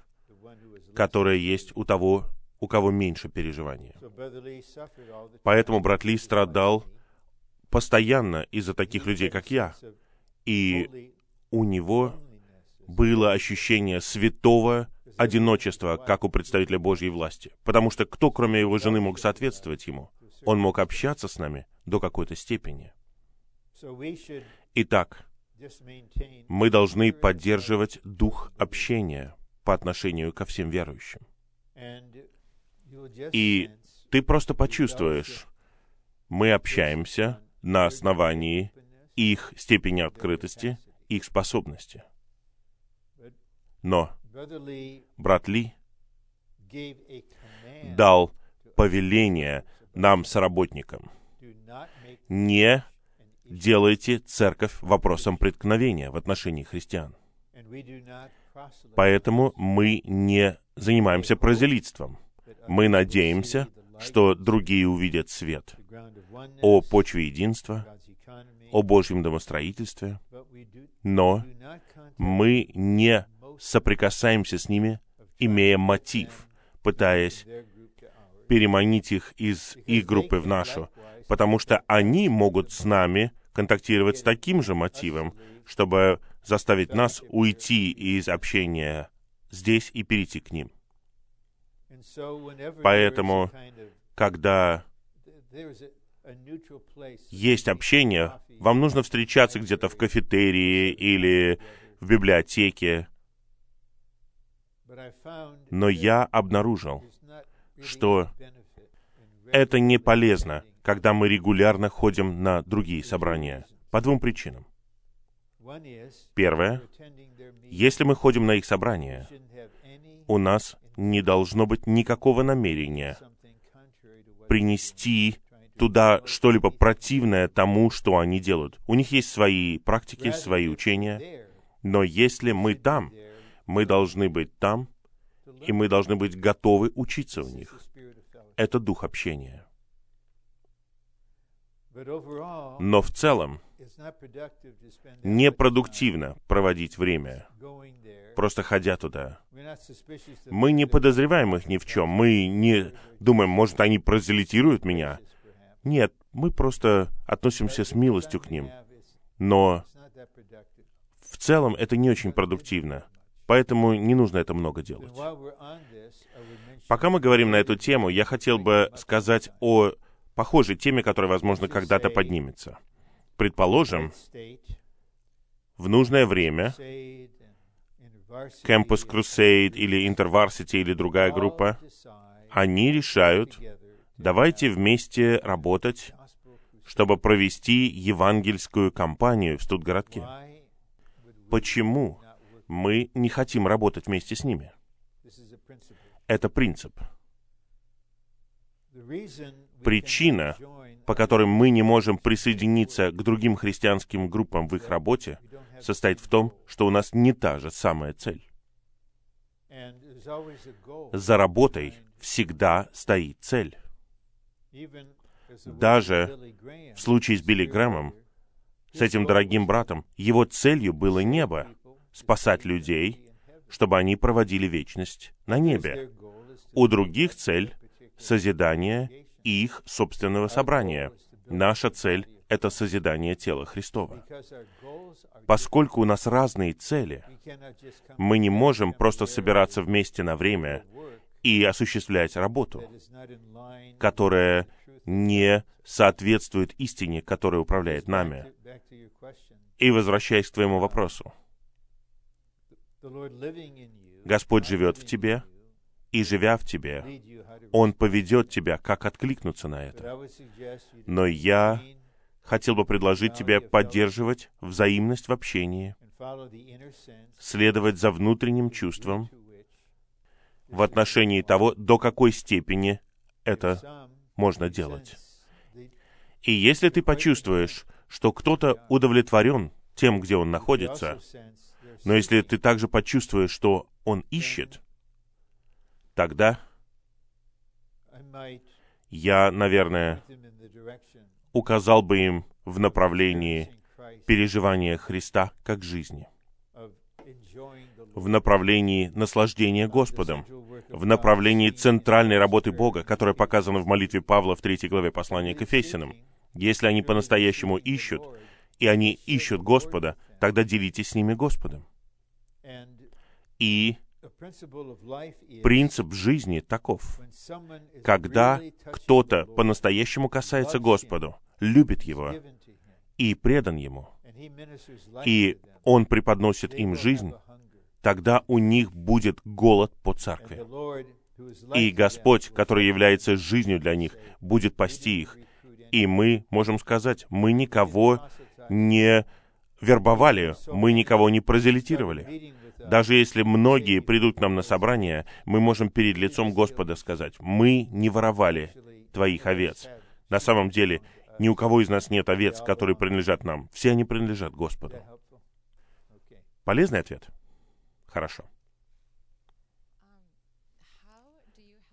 которая есть у того, у кого меньше переживания. Поэтому брат Ли страдал постоянно из-за таких людей, как я. И у него было ощущение святого одиночества, как у представителя Божьей власти. Потому что кто, кроме его жены, мог соответствовать ему? Он мог общаться с нами до какой-то степени. Итак, мы должны поддерживать дух общения по отношению ко всем верующим. И ты просто почувствуешь, мы общаемся на основании их степени открытости, их способности. Но брат Ли дал повеление нам, соработникам, не делайте церковь вопросом преткновения в отношении христиан. Поэтому мы не занимаемся прозелитством. Мы надеемся, что другие увидят свет о почве единства, о Божьем домостроительстве, но мы не соприкасаемся с ними, имея мотив, пытаясь переманить их из их группы в нашу, потому что они могут с нами контактировать с таким же мотивом, чтобы заставить нас уйти из общения здесь и перейти к ним. Поэтому, когда есть общение, вам нужно встречаться где-то в кафетерии или в библиотеке, но я обнаружил, что это не полезно, когда мы регулярно ходим на другие собрания. По двум причинам. Первое. Если мы ходим на их собрания, у нас не должно быть никакого намерения принести туда что-либо противное тому, что они делают. У них есть свои практики, свои учения, но если мы там, мы должны быть там, и мы должны быть готовы учиться у них. Это дух общения. Но в целом непродуктивно проводить время, просто ходя туда. Мы не подозреваем их ни в чем. Мы не думаем, может, они прозелитируют меня. Нет, мы просто относимся с милостью к ним. Но в целом это не очень продуктивно. Поэтому не нужно это много делать. Пока мы говорим на эту тему, я хотел бы сказать о похожей теме, которая, возможно, когда-то поднимется. Предположим, в нужное время Campus Crusade или InterVarsity или другая группа, они решают, давайте вместе работать, чтобы провести евангельскую кампанию в Студгородке. Почему мы не хотим работать вместе с ними? Это принцип. Причина, по которой мы не можем присоединиться к другим христианским группам в их работе, состоит в том, что у нас не та же самая цель. За работой всегда стоит цель. Даже в случае с Билли Грэмом, с этим дорогим братом, его целью было небо, спасать людей, чтобы они проводили вечность на небе. У других цель — созидание их собственного собрания. Наша цель — это созидание тела Христова. Поскольку у нас разные цели, мы не можем просто собираться вместе на время и осуществлять работу, которая не соответствует истине, которая управляет нами. И возвращаясь к твоему вопросу, Господь живет в тебе, и живя в тебе, Он поведет тебя, как откликнуться на это. Но я хотел бы предложить тебе поддерживать взаимность в общении, следовать за внутренним чувством в отношении того, до какой степени это можно делать. И если ты почувствуешь, что кто-то удовлетворен тем, где он находится, но если ты также почувствуешь, что он ищет, тогда я, наверное, указал бы им в направлении переживания Христа как жизни, в направлении наслаждения Господом, в направлении центральной работы Бога, которая показана в молитве Павла в третьей главе послания к Ефесиным. Если они по-настоящему ищут, и они ищут Господа, тогда делитесь с ними Господом. И принцип жизни таков. Когда кто-то по-настоящему касается Господу, любит Его и предан Ему, и Он преподносит им жизнь, тогда у них будет голод по церкви. И Господь, который является жизнью для них, будет пасти их. И мы можем сказать, мы никого не вербовали, мы никого не прозелитировали. Даже если многие придут к нам на собрание, мы можем перед лицом Господа сказать, мы не воровали твоих овец. На самом деле, ни у кого из нас нет овец, которые принадлежат нам. Все они принадлежат Господу. Полезный ответ? Хорошо.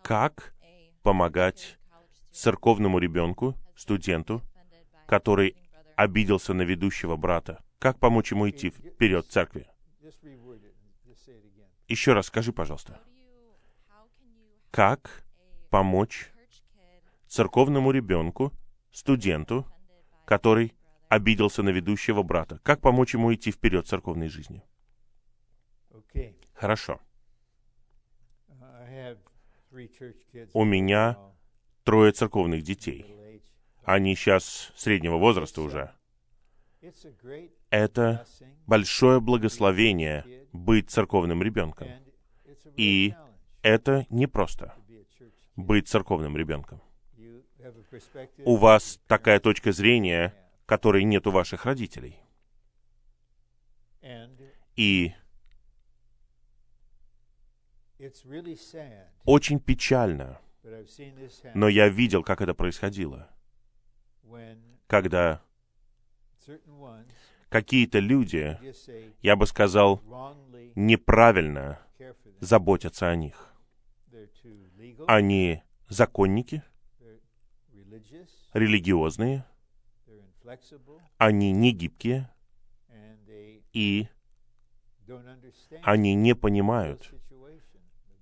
Как помогать церковному ребенку, студенту, который обиделся на ведущего брата? Как помочь ему идти вперед в церкви? Еще раз скажи, пожалуйста. Как помочь церковному ребенку, студенту, который обиделся на ведущего брата? Как помочь ему идти вперед в церковной жизни? Хорошо. У меня трое церковных детей. Они сейчас среднего возраста уже. Это большое благословение быть церковным ребенком. И это непросто быть церковным ребенком. У вас такая точка зрения, которой нет у ваших родителей. И очень печально, но я видел, как это происходило, когда какие-то люди, я бы сказал, неправильно заботятся о них. Они законники, религиозные, они не гибкие, и они не понимают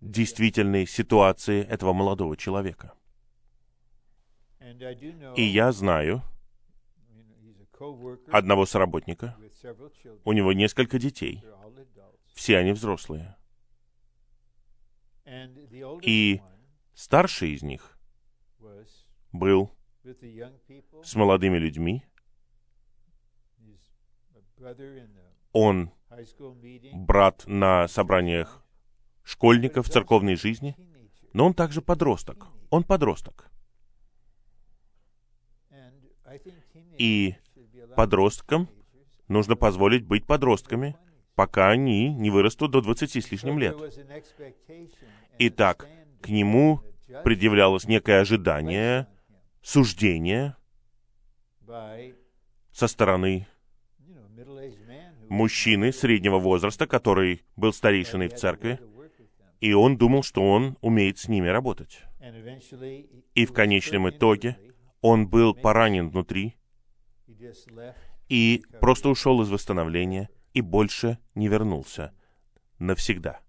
действительной ситуации этого молодого человека. И я знаю одного соработника, у него несколько детей, все они взрослые. И старший из них был с молодыми людьми. Он брат на собраниях школьников в церковной жизни, но он также подросток. Он подросток. И подросткам нужно позволить быть подростками, пока они не вырастут до 20 с лишним лет. Итак, к нему предъявлялось некое ожидание, суждение со стороны мужчины среднего возраста, который был старейшиной в церкви, и он думал, что он умеет с ними работать. И в конечном итоге он был поранен внутри и просто ушел из восстановления и больше не вернулся навсегда.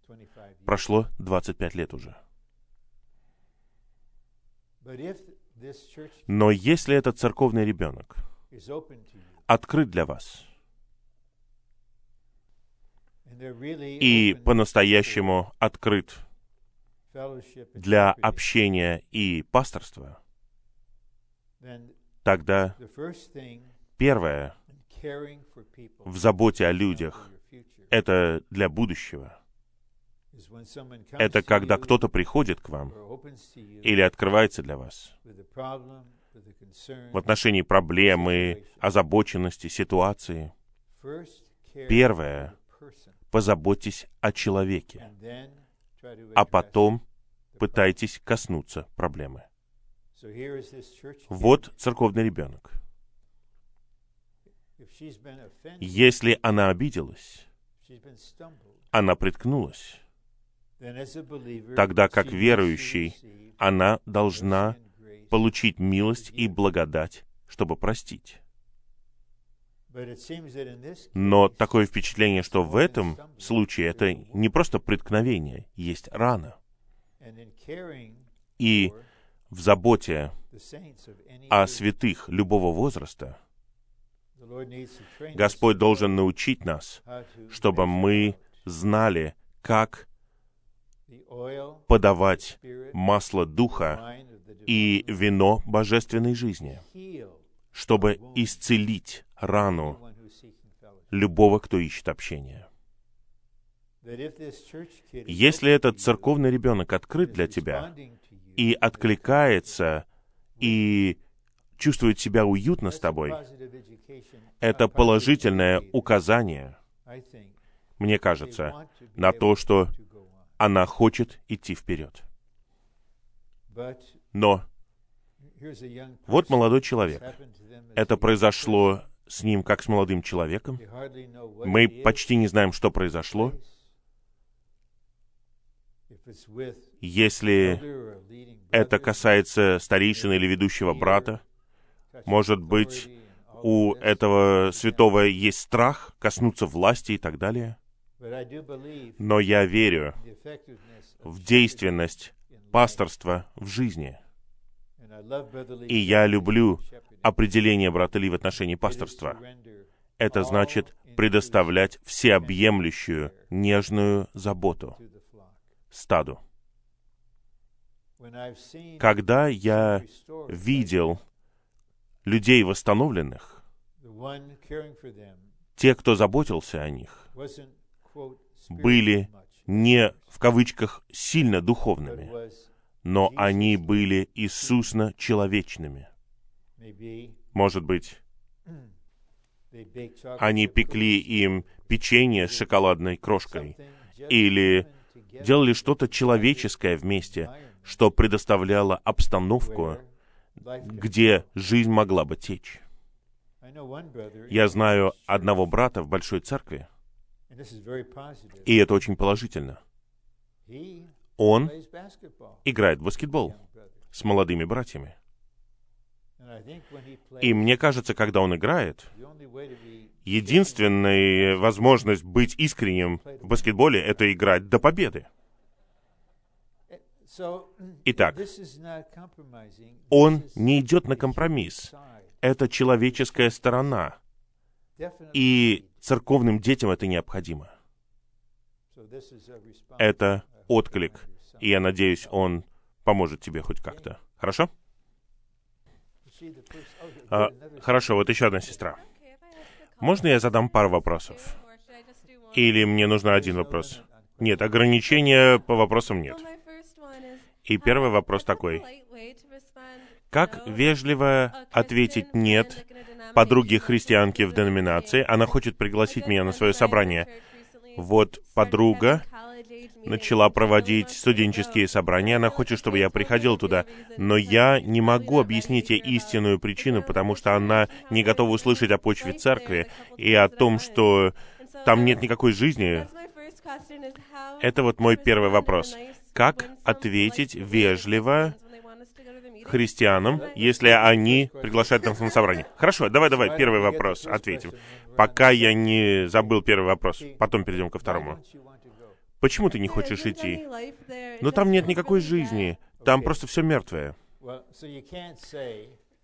Прошло 25 лет уже. Но если этот церковный ребенок открыт для вас, и по-настоящему открыт для общения и пасторства, тогда первое в заботе о людях — это для будущего. Это когда кто-то приходит к вам или открывается для вас в отношении проблемы, озабоченности, ситуации. Первое позаботьтесь о человеке, а потом пытайтесь коснуться проблемы. Вот церковный ребенок. Если она обиделась, она приткнулась, тогда как верующий она должна получить милость и благодать, чтобы простить. Но такое впечатление, что в этом случае это не просто преткновение, есть рана. И в заботе о святых любого возраста Господь должен научить нас, чтобы мы знали, как подавать масло Духа и вино божественной жизни, чтобы исцелить рану любого, кто ищет общения. Если этот церковный ребенок открыт для тебя и откликается и чувствует себя уютно с тобой, это положительное указание, мне кажется, на то, что она хочет идти вперед. Но вот молодой человек. Это произошло с ним, как с молодым человеком. Мы почти не знаем, что произошло. Если это касается старейшины или ведущего брата, может быть, у этого святого есть страх коснуться власти и так далее. Но я верю в действенность пасторства в жизни. И я люблю определение брата Ли в отношении пасторства. Это значит предоставлять всеобъемлющую, нежную заботу стаду. Когда я видел людей восстановленных, те, кто заботился о них, были не в кавычках сильно духовными, но они были Иисусно-человечными. Может быть, они пекли им печенье с шоколадной крошкой или делали что-то человеческое вместе, что предоставляло обстановку, где жизнь могла бы течь. Я знаю одного брата в большой церкви, и это очень положительно. Он играет в баскетбол с молодыми братьями. И мне кажется, когда он играет, единственная возможность быть искренним в баскетболе — это играть до победы. Итак, он не идет на компромисс. Это человеческая сторона. И церковным детям это необходимо. Это отклик. И я надеюсь, он поможет тебе хоть как-то. Хорошо? А, хорошо, вот еще одна сестра. Можно я задам пару вопросов? Или мне нужно один вопрос? Нет, ограничения по вопросам нет. И первый вопрос такой. Как вежливо ответить «нет» подруге христианке в деноминации? Она хочет пригласить меня на свое собрание. Вот подруга начала проводить студенческие собрания, она хочет, чтобы я приходил туда, но я не могу объяснить ей истинную причину, потому что она не готова услышать о почве церкви и о том, что там нет никакой жизни. Это вот мой первый вопрос. Как ответить вежливо христианам, если они приглашают нас на собрание? Хорошо, давай-давай, первый вопрос ответим. Пока я не забыл первый вопрос, потом перейдем ко второму. Почему ты не хочешь идти? Но там нет никакой жизни. Там просто все мертвое.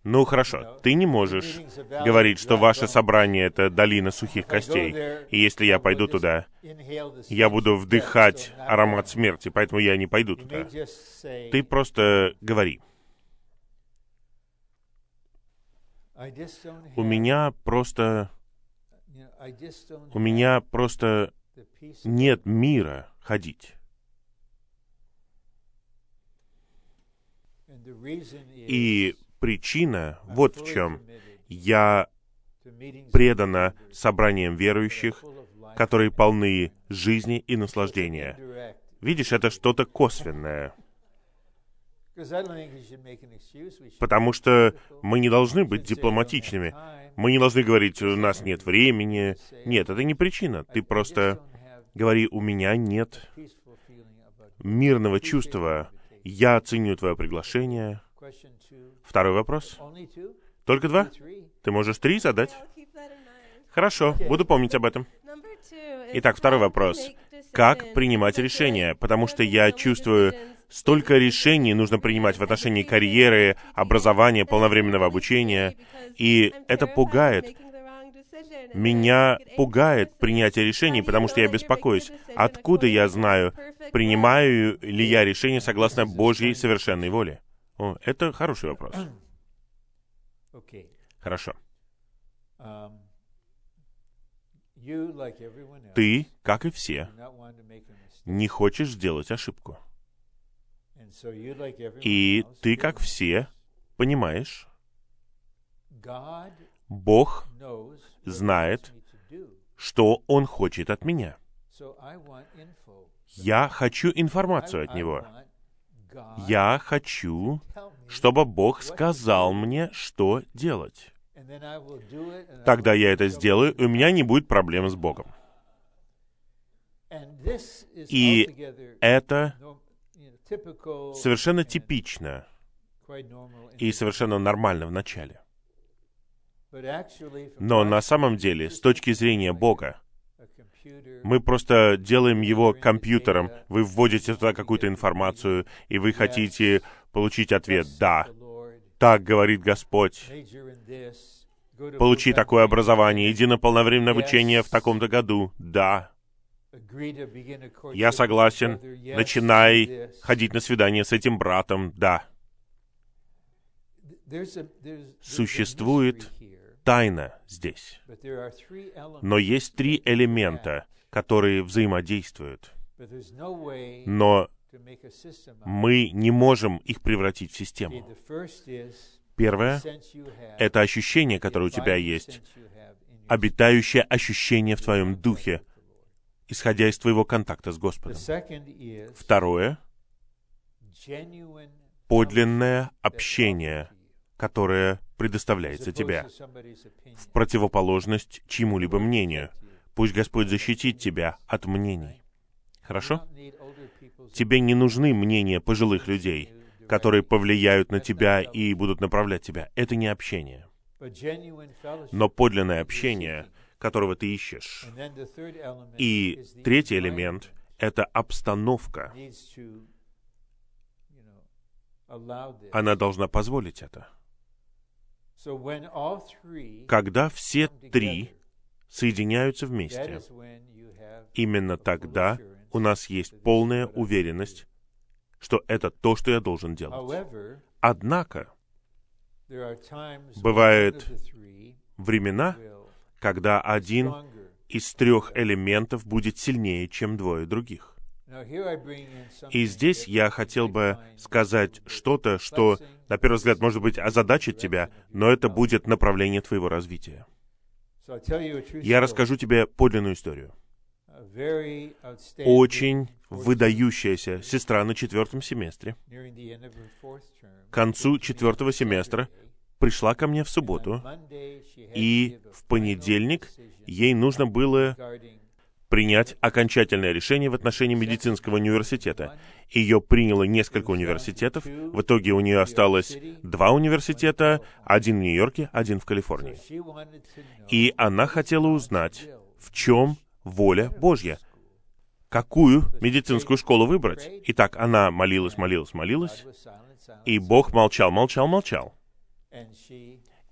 Ну хорошо, ты не можешь говорить, что ваше собрание — это долина сухих костей, и если я пойду туда, я буду вдыхать аромат смерти, поэтому я не пойду туда. Ты просто говори. У меня просто... У меня просто нет мира ходить. И причина вот в чем. Я предана собраниям верующих, которые полны жизни и наслаждения. Видишь, это что-то косвенное. Потому что мы не должны быть дипломатичными. Мы не должны говорить, у нас нет времени. Нет, это не причина. Ты просто говори, у меня нет мирного чувства. Я ценю твое приглашение. Второй вопрос. Только два? Ты можешь три задать? Хорошо, буду помнить об этом. Итак, второй вопрос. Как принимать решения? Потому что я чувствую, столько решений нужно принимать в отношении карьеры, образования, полновременного обучения, и это пугает. Меня пугает принятие решений, потому что я беспокоюсь. Откуда я знаю, принимаю ли я решение согласно Божьей совершенной воле? О, это хороший вопрос. Хорошо. Ты, как и все, не хочешь сделать ошибку. И ты, как все, понимаешь, Бог знает, что Он хочет от меня. Я хочу информацию от Него. Я хочу, чтобы Бог сказал мне, что делать. Тогда я это сделаю, и у меня не будет проблем с Богом. И это совершенно типично и совершенно нормально в начале. Но на самом деле, с точки зрения Бога, мы просто делаем его компьютером. Вы вводите туда какую-то информацию, и вы хотите получить ответ «Да». Так говорит Господь. Получи такое образование, иди на полновременное обучение в таком-то году. Да. Я согласен. Начинай ходить на свидание с этим братом. Да. Существует тайна здесь. Но есть три элемента, которые взаимодействуют. Но мы не можем их превратить в систему. Первое — это ощущение, которое у тебя есть, обитающее ощущение в твоем духе, исходя из твоего контакта с Господом. Второе — подлинное общение, которое предоставляется тебе, в противоположность чьему-либо мнению. Пусть Господь защитит тебя от мнений. Хорошо? Тебе не нужны мнения пожилых людей. которые повлияют на тебя и будут направлять тебя. Это не общение. Но подлинное общение, которого ты ищешь. И третий элемент — это обстановка. Она должна позволить это. Когда все три соединяются вместе, именно тогда у нас есть полная уверенность, что это то, что я должен делать. Однако, бывают времена, когда один из трех элементов будет сильнее, чем двое других. И здесь я хотел бы сказать что-то, что, на первый взгляд, может быть, озадачит тебя, но это будет направление твоего развития. Я расскажу тебе подлинную историю. Очень выдающаяся сестра на четвертом семестре, к концу четвертого семестра, пришла ко мне в субботу, и в понедельник ей нужно было принять окончательное решение в отношении медицинского университета. Ее приняло несколько университетов. В итоге у нее осталось два университета, один в Нью-Йорке, один в Калифорнии. И она хотела узнать, в чем воля Божья. Какую медицинскую школу выбрать? Итак, она молилась, молилась, молилась, и Бог молчал, молчал, молчал.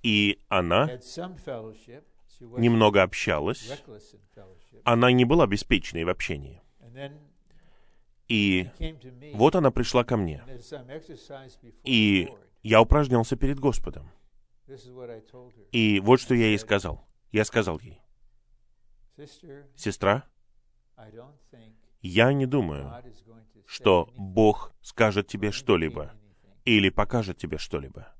И она немного общалась, она не была беспечной в общении. И вот она пришла ко мне. И я упражнялся перед Господом. И вот что я ей сказал. Я сказал ей, «Сестра, я не думаю, что Бог скажет тебе что-либо или покажет тебе что-либо.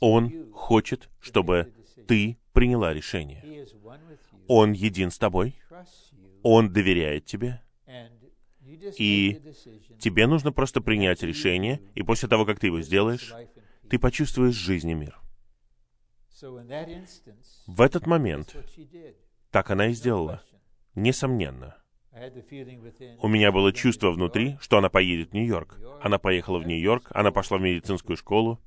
Он хочет, чтобы ты приняла решение. Он един с тобой, Он доверяет тебе, и тебе нужно просто принять решение, и после того, как ты его сделаешь, ты почувствуешь жизнь и мир. В этот момент так она и сделала, несомненно. У меня было чувство внутри, что она поедет в Нью-Йорк. Она поехала в Нью-Йорк, она пошла в медицинскую школу,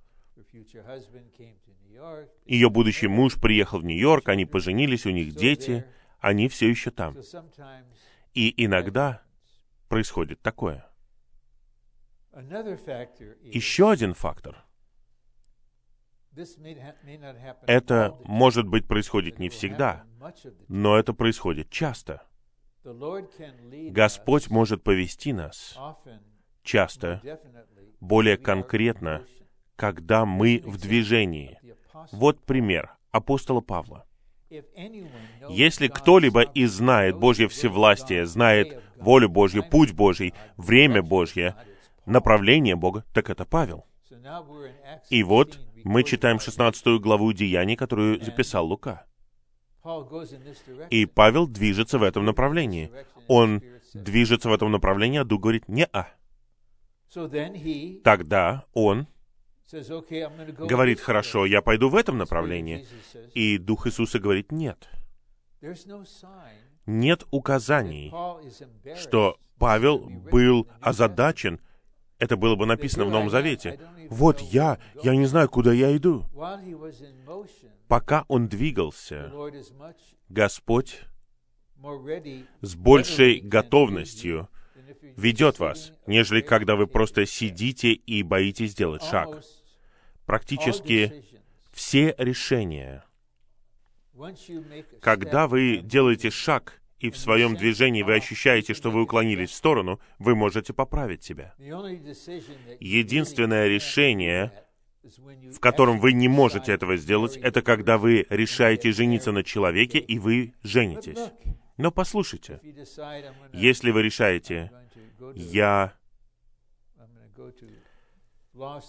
ее будущий муж приехал в Нью-Йорк, они поженились, у них дети, они все еще там. И иногда происходит такое. Еще один фактор. Это, может быть, происходит не всегда, но это происходит часто. Господь может повести нас часто, более конкретно, когда мы в движении. Вот пример апостола Павла. Если кто-либо и знает Божье всевластие, знает волю Божью, путь Божий, время Божье, направление Бога, так это Павел. И вот мы читаем 16 главу Деяний, которую записал Лука. И Павел движется в этом направлении. Он движется в этом направлении, а Дух говорит «не-а». Тогда он говорит, хорошо, я пойду в этом направлении. И Дух Иисуса говорит, нет. Нет указаний, что Павел был озадачен. Это было бы написано в Новом Завете. Вот я, я не знаю, куда я иду. Пока он двигался, Господь с большей готовностью ведет вас, нежели когда вы просто сидите и боитесь сделать шаг практически все решения. Когда вы делаете шаг, и в своем движении вы ощущаете, что вы уклонились в сторону, вы можете поправить себя. Единственное решение, в котором вы не можете этого сделать, это когда вы решаете жениться на человеке, и вы женитесь. Но послушайте, если вы решаете, я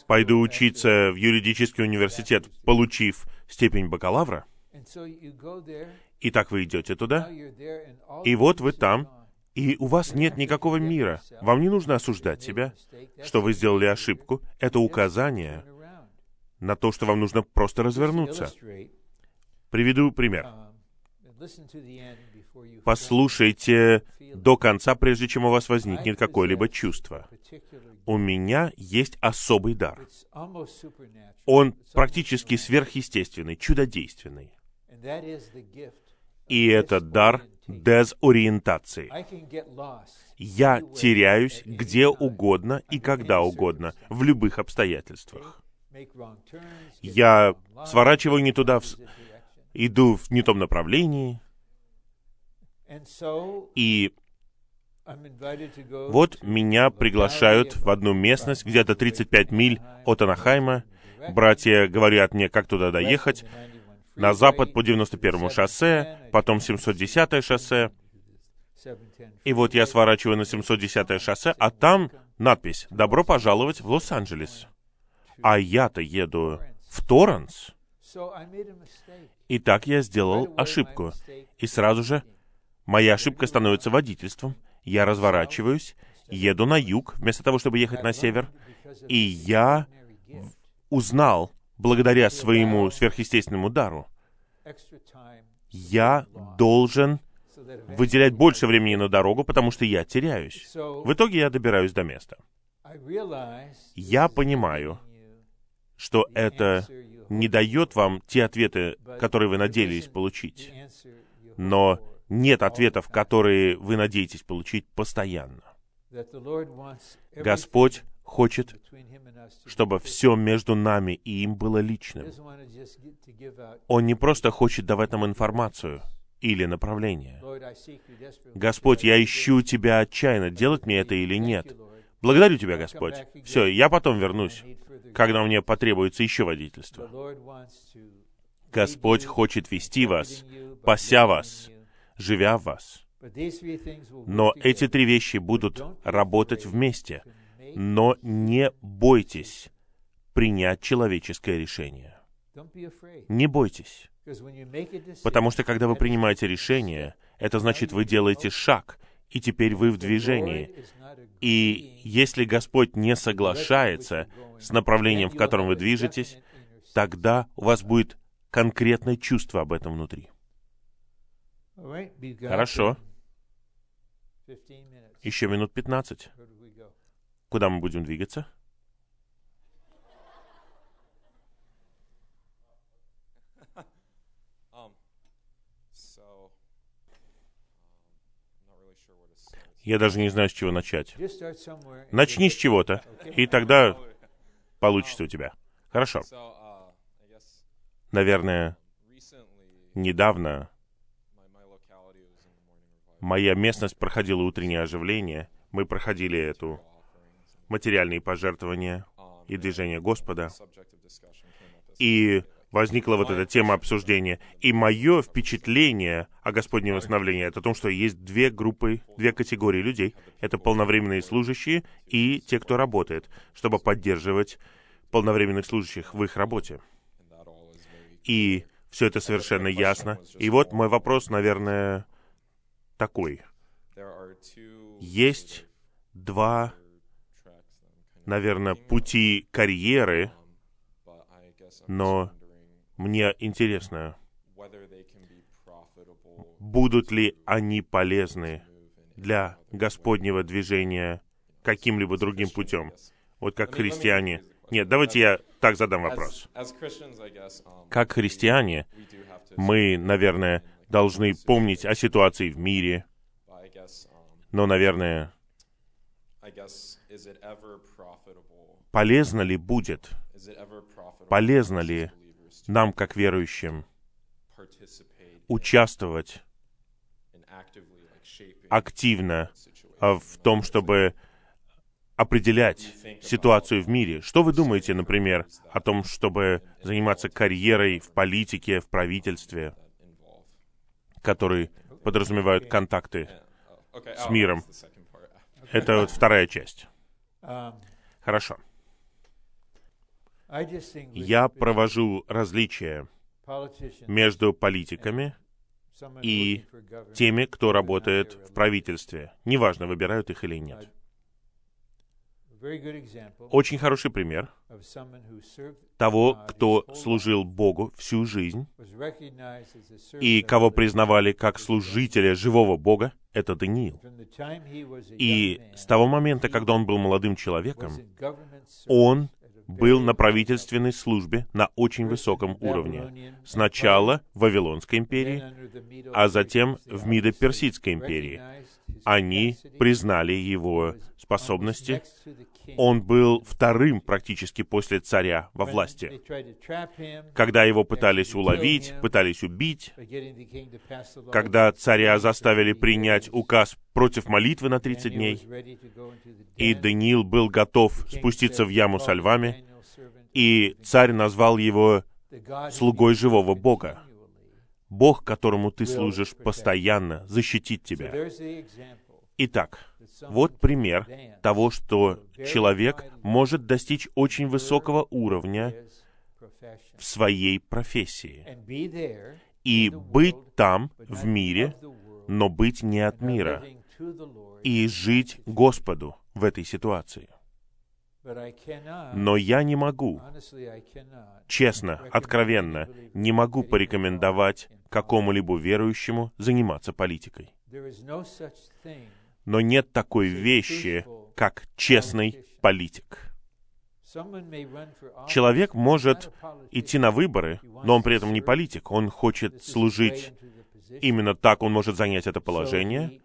пойду учиться в юридический университет, получив степень бакалавра. И так вы идете туда, и вот вы там, и у вас нет никакого мира. Вам не нужно осуждать себя, что вы сделали ошибку. Это указание на то, что вам нужно просто развернуться. Приведу пример. Послушайте до конца, прежде чем у вас возникнет какое-либо чувство. У меня есть особый дар. Он практически сверхъестественный, чудодейственный. И это дар дезориентации. Я теряюсь где угодно и когда угодно, в любых обстоятельствах. Я сворачиваю не туда, иду в не том направлении, и вот меня приглашают в одну местность, где-то 35 миль от Анахайма. Братья говорят мне, как туда доехать. На запад по 91-му шоссе, потом 710-е шоссе. И вот я сворачиваю на 710-е шоссе, а там надпись «Добро пожаловать в Лос-Анджелес». А я-то еду в Торренс. И так я сделал ошибку. И сразу же моя ошибка становится водительством. Я разворачиваюсь, еду на юг, вместо того, чтобы ехать на север. И я узнал, благодаря своему сверхъестественному дару, я должен выделять больше времени на дорогу, потому что я теряюсь. В итоге я добираюсь до места. Я понимаю, что это не дает вам те ответы, которые вы надеялись получить. Но нет ответов, которые вы надеетесь получить постоянно. Господь хочет, чтобы все между нами и им было личным. Он не просто хочет давать нам информацию или направление. Господь, я ищу Тебя отчаянно, делать мне это или нет. Благодарю Тебя, Господь. Все, я потом вернусь, когда мне потребуется еще водительство. Господь хочет вести вас, пася вас, живя вас. Но эти три вещи будут работать вместе. Но не бойтесь принять человеческое решение. Не бойтесь. Потому что когда вы принимаете решение, это значит, вы делаете шаг, и теперь вы в движении. И если Господь не соглашается с направлением, в котором вы движетесь, тогда у вас будет конкретное чувство об этом внутри. Хорошо. Еще минут пятнадцать. Куда мы будем двигаться? Я даже не знаю, с чего начать. Начни с чего-то, и тогда получится у тебя. Хорошо. Наверное, недавно моя местность проходила утреннее оживление. Мы проходили эту материальные пожертвования и движение Господа. И возникла вот эта тема обсуждения. И мое впечатление о Господнем восстановлении — это о том, что есть две группы, две категории людей. Это полновременные служащие и те, кто работает, чтобы поддерживать полновременных служащих в их работе. И все это совершенно ясно. И вот мой вопрос, наверное, такой. Есть два, наверное, пути карьеры, но мне интересно, будут ли они полезны для Господнего движения каким-либо другим путем. Вот как христиане. Нет, давайте я так задам вопрос. Как христиане, мы, наверное, должны помнить о ситуации в мире, но, наверное, полезно ли будет, полезно ли нам, как верующим, участвовать активно в том, чтобы определять ситуацию в мире. Что вы думаете, например, о том, чтобы заниматься карьерой в политике, в правительстве, которые подразумевают контакты с миром? Это вот вторая часть. Хорошо. Я провожу различия между политиками и теми, кто работает в правительстве. Неважно, выбирают их или нет. очень хороший пример того, кто служил Богу всю жизнь и кого признавали как служителя живого Бога, это Даниил. И с того момента, когда он был молодым человеком, он был на правительственной службе на очень высоком уровне. Сначала в Вавилонской империи, а затем в Мидо-Персидской империи. Они признали его способности. Он был вторым практически после царя во власти. Когда его пытались уловить, пытались убить, когда царя заставили принять указ против молитвы на 30 дней, и Даниил был готов спуститься в яму со львами, и царь назвал его слугой живого Бога. Бог, которому ты служишь постоянно, защитит тебя. Итак, вот пример того, что человек может достичь очень высокого уровня в своей профессии и быть там, в мире, но быть не от мира, и жить Господу в этой ситуации. Но я не могу, честно, откровенно, не могу порекомендовать какому-либо верующему заниматься политикой. Но нет такой вещи, как честный политик. Человек может идти на выборы, но он при этом не политик. Он хочет служить именно так, он может занять это положение.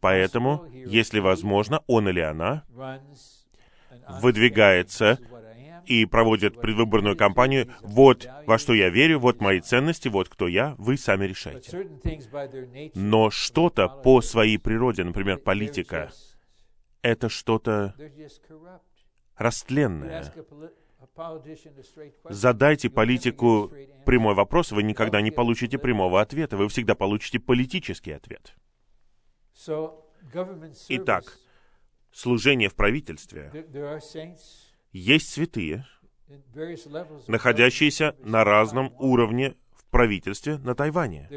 Поэтому, если возможно, он или она выдвигается и проводит предвыборную кампанию. Вот во что я верю, вот мои ценности, вот кто я, вы сами решайте. Но что-то по своей природе, например, политика, это что-то растленное. Задайте политику прямой вопрос, вы никогда не получите прямого ответа, вы всегда получите политический ответ. Итак, служение в правительстве, есть святые, находящиеся на разном уровне в правительстве на Тайване.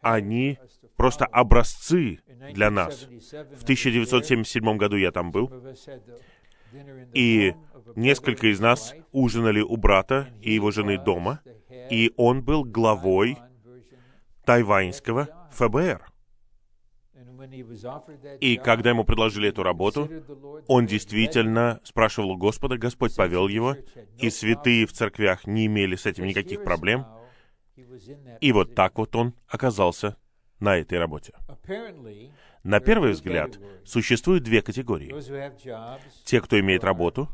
Они просто образцы для нас. В 1977 году я там был, и несколько из нас ужинали у брата и его жены дома, и он был главой тайваньского ФБР. И когда ему предложили эту работу, он действительно спрашивал у Господа, Господь повел его, и святые в церквях не имели с этим никаких проблем. И вот так вот он оказался на этой работе. На первый взгляд, существует две категории. Те, кто имеет работу,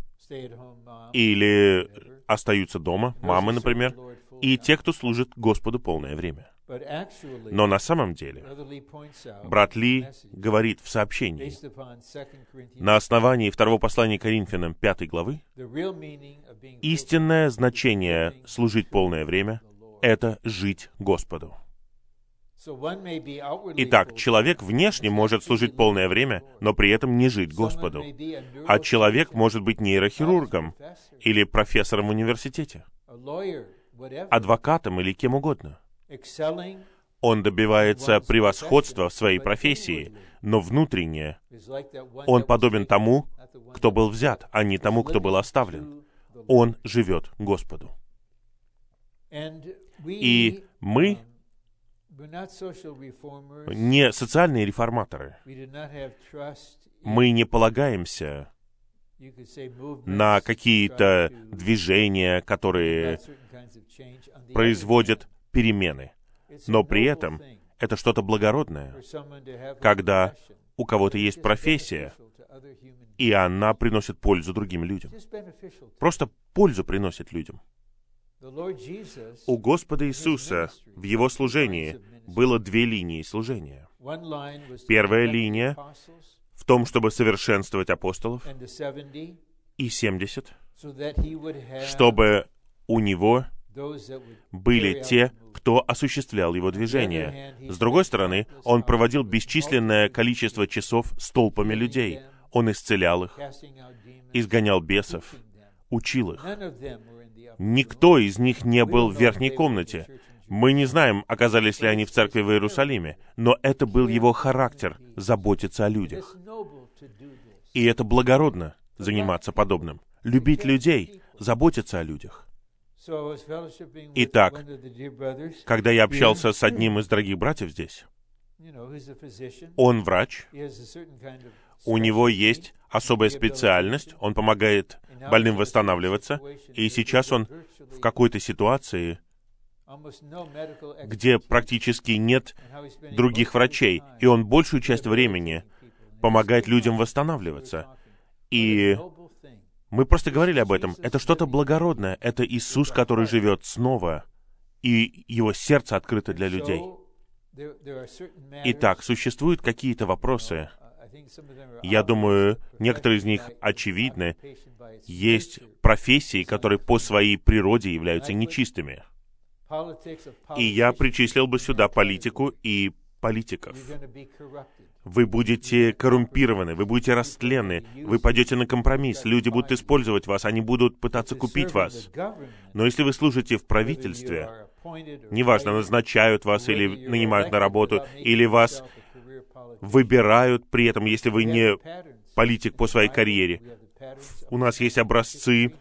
или остаются дома, мамы, например, и те, кто служит Господу полное время. Но на самом деле, брат Ли говорит в сообщении, на основании второго послания Коринфянам 5 главы, истинное значение служить полное время — это жить Господу. Итак, человек внешне может служить полное время, но при этом не жить Господу. А человек может быть нейрохирургом или профессором в университете, адвокатом или кем угодно. Он добивается превосходства в своей профессии, но внутренне он подобен тому, кто был взят, а не тому, кто был оставлен. Он живет Господу. И мы не социальные реформаторы. Мы не полагаемся на какие-то движения, которые производят перемены. Но при этом это что-то благородное, когда у кого-то есть профессия, и она приносит пользу другим людям. Просто пользу приносит людям. У Господа Иисуса в Его служении было две линии служения. Первая линия в том, чтобы совершенствовать апостолов, и 70, чтобы у Него были те, кто осуществлял его движение. С другой стороны, он проводил бесчисленное количество часов с толпами людей. Он исцелял их, изгонял бесов, учил их. Никто из них не был в верхней комнате. Мы не знаем, оказались ли они в церкви в Иерусалиме, но это был его характер — заботиться о людях. И это благородно заниматься подобным. Любить людей, заботиться о людях. Итак, когда я общался с одним из дорогих братьев здесь, он врач, у него есть особая специальность, он помогает больным восстанавливаться, и сейчас он в какой-то ситуации, где практически нет других врачей, и он большую часть времени помогает людям восстанавливаться. И мы просто говорили об этом. Это что-то благородное. Это Иисус, который живет снова, и его сердце открыто для людей. Итак, существуют какие-то вопросы. Я думаю, некоторые из них очевидны. Есть профессии, которые по своей природе являются нечистыми. И я причислил бы сюда политику и политиков. Вы будете коррумпированы, вы будете растлены, вы пойдете на компромисс, люди будут использовать вас, они будут пытаться купить вас. Но если вы служите в правительстве, неважно, назначают вас или нанимают на работу, или вас выбирают при этом, если вы не политик по своей карьере. У нас есть образцы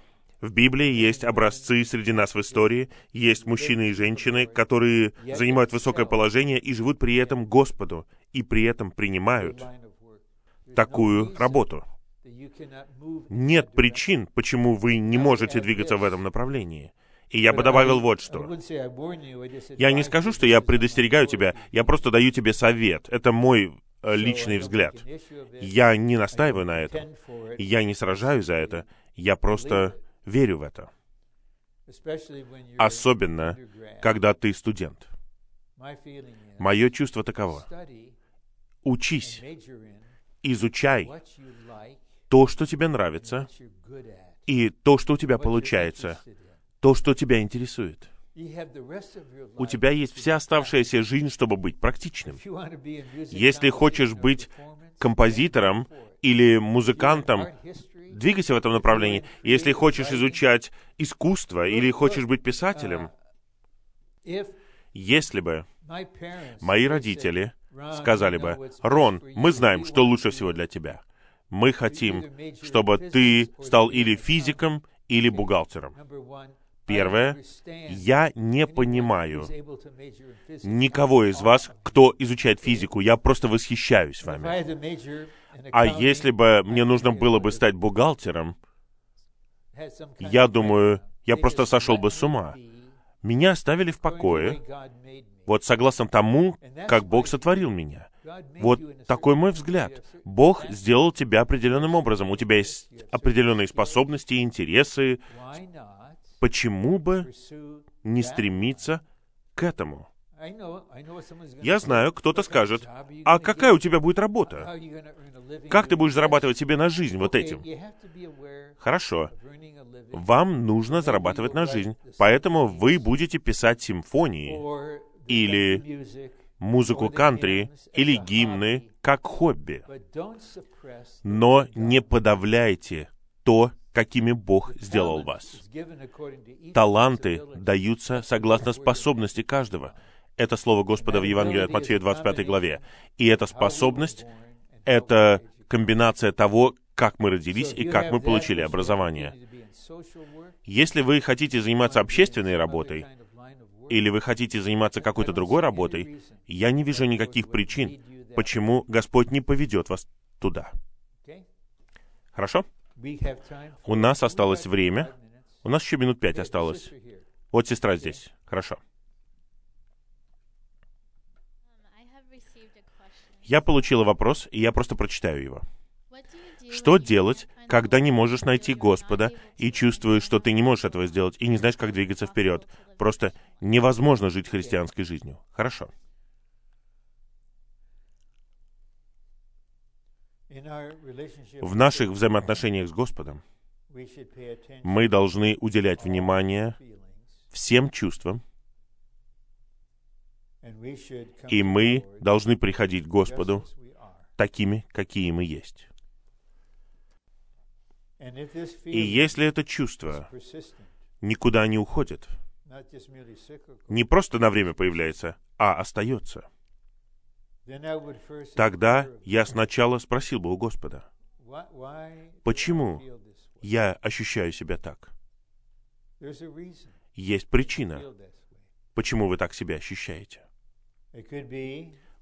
в Библии есть образцы среди нас в истории, есть мужчины и женщины, которые занимают высокое положение и живут при этом Господу, и при этом принимают такую работу. Нет причин, почему вы не можете двигаться в этом направлении. И я бы добавил вот что. Я не скажу, что я предостерегаю тебя, я просто даю тебе совет. Это мой э, личный взгляд. Я не настаиваю на этом. Я не сражаюсь за это. Я просто верю в это. Особенно, когда ты студент. Мое чувство таково. Учись, изучай то, что тебе нравится, и то, что у тебя получается, то, что тебя интересует. У тебя есть вся оставшаяся жизнь, чтобы быть практичным. Если хочешь быть композитором или музыкантом, двигайся в этом направлении. Если хочешь изучать искусство или хочешь быть писателем, если бы мои родители сказали бы, «Рон, мы знаем, что лучше всего для тебя. Мы хотим, чтобы ты стал или физиком, или бухгалтером». Первое, я не понимаю никого из вас, кто изучает физику. Я просто восхищаюсь вами. А если бы мне нужно было бы стать бухгалтером, я думаю, я просто сошел бы с ума. Меня оставили в покое, вот согласно тому, как Бог сотворил меня. Вот такой мой взгляд. Бог сделал тебя определенным образом. У тебя есть определенные способности, интересы, почему бы не стремиться к этому? Я знаю, кто-то скажет, а какая у тебя будет работа? Как ты будешь зарабатывать себе на жизнь вот этим? Хорошо. Вам нужно зарабатывать на жизнь, поэтому вы будете писать симфонии или музыку кантри или гимны как хобби. Но не подавляйте то, какими Бог сделал вас. Таланты даются согласно способности каждого. Это слово Господа в Евангелии от Матфея 25 главе. И эта способность — это комбинация того, как мы родились и как мы получили образование. Если вы хотите заниматься общественной работой, или вы хотите заниматься какой-то другой работой, я не вижу никаких причин, почему Господь не поведет вас туда. Хорошо? У нас осталось время. У нас еще минут пять осталось. Вот сестра здесь. Хорошо. Я получила вопрос, и я просто прочитаю его. Что делать, когда не можешь найти Господа и чувствуешь, что ты не можешь этого сделать, и не знаешь, как двигаться вперед? Просто невозможно жить христианской жизнью. Хорошо. В наших взаимоотношениях с Господом мы должны уделять внимание всем чувствам, и мы должны приходить к Господу такими, какие мы есть. И если это чувство никуда не уходит, не просто на время появляется, а остается, тогда я сначала спросил бы у Господа, Почему я ощущаю себя так? Есть причина, почему вы так себя ощущаете.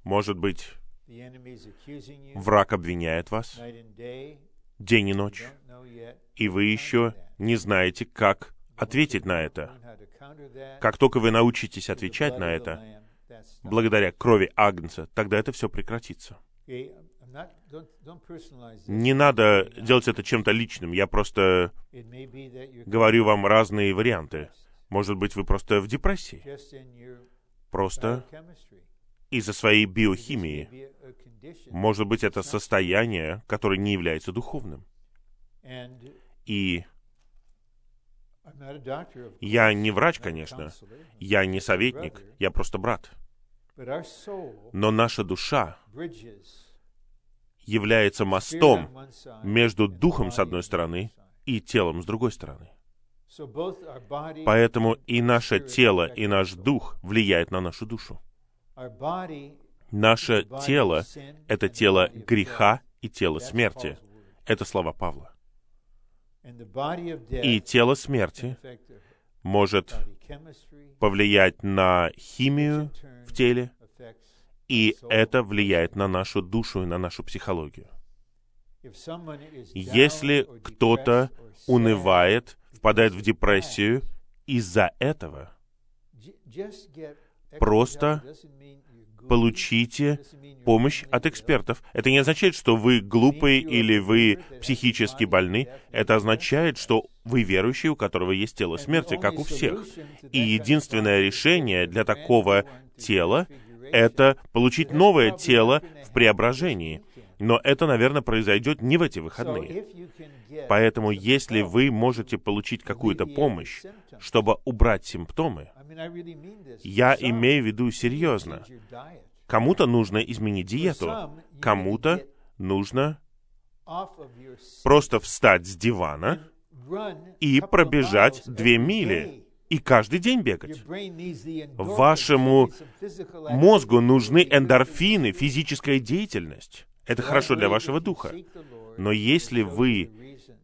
Может быть, враг обвиняет вас день и ночь, и вы еще не знаете, как ответить на это. Как только вы научитесь отвечать на это, благодаря крови Агнца, тогда это все прекратится. Не надо делать это чем-то личным. Я просто говорю вам разные варианты. Может быть, вы просто в депрессии. Просто из-за своей биохимии. Может быть, это состояние, которое не является духовным. И я не врач, конечно. Я не советник. Я просто брат. Но наша душа является мостом между духом с одной стороны и телом с другой стороны. Поэтому и наше тело, и наш дух влияет на нашу душу. Наше тело — это тело греха и тело смерти. Это слова Павла. И тело смерти может повлиять на химию в теле, и это влияет на нашу душу и на нашу психологию. Если кто-то унывает, впадает в депрессию из-за этого, просто получите помощь от экспертов. Это не означает, что вы глупые или вы психически больны. Это означает, что вы верующий, у которого есть тело смерти, как у всех. И единственное решение для такого тела — это получить новое тело в преображении. Но это, наверное, произойдет не в эти выходные. Поэтому, если вы можете получить какую-то помощь, чтобы убрать симптомы, я имею в виду серьезно. Кому-то нужно изменить диету, кому-то нужно просто встать с дивана и пробежать две мили и каждый день бегать. Вашему мозгу нужны эндорфины, физическая деятельность. Это хорошо для вашего духа. Но если вы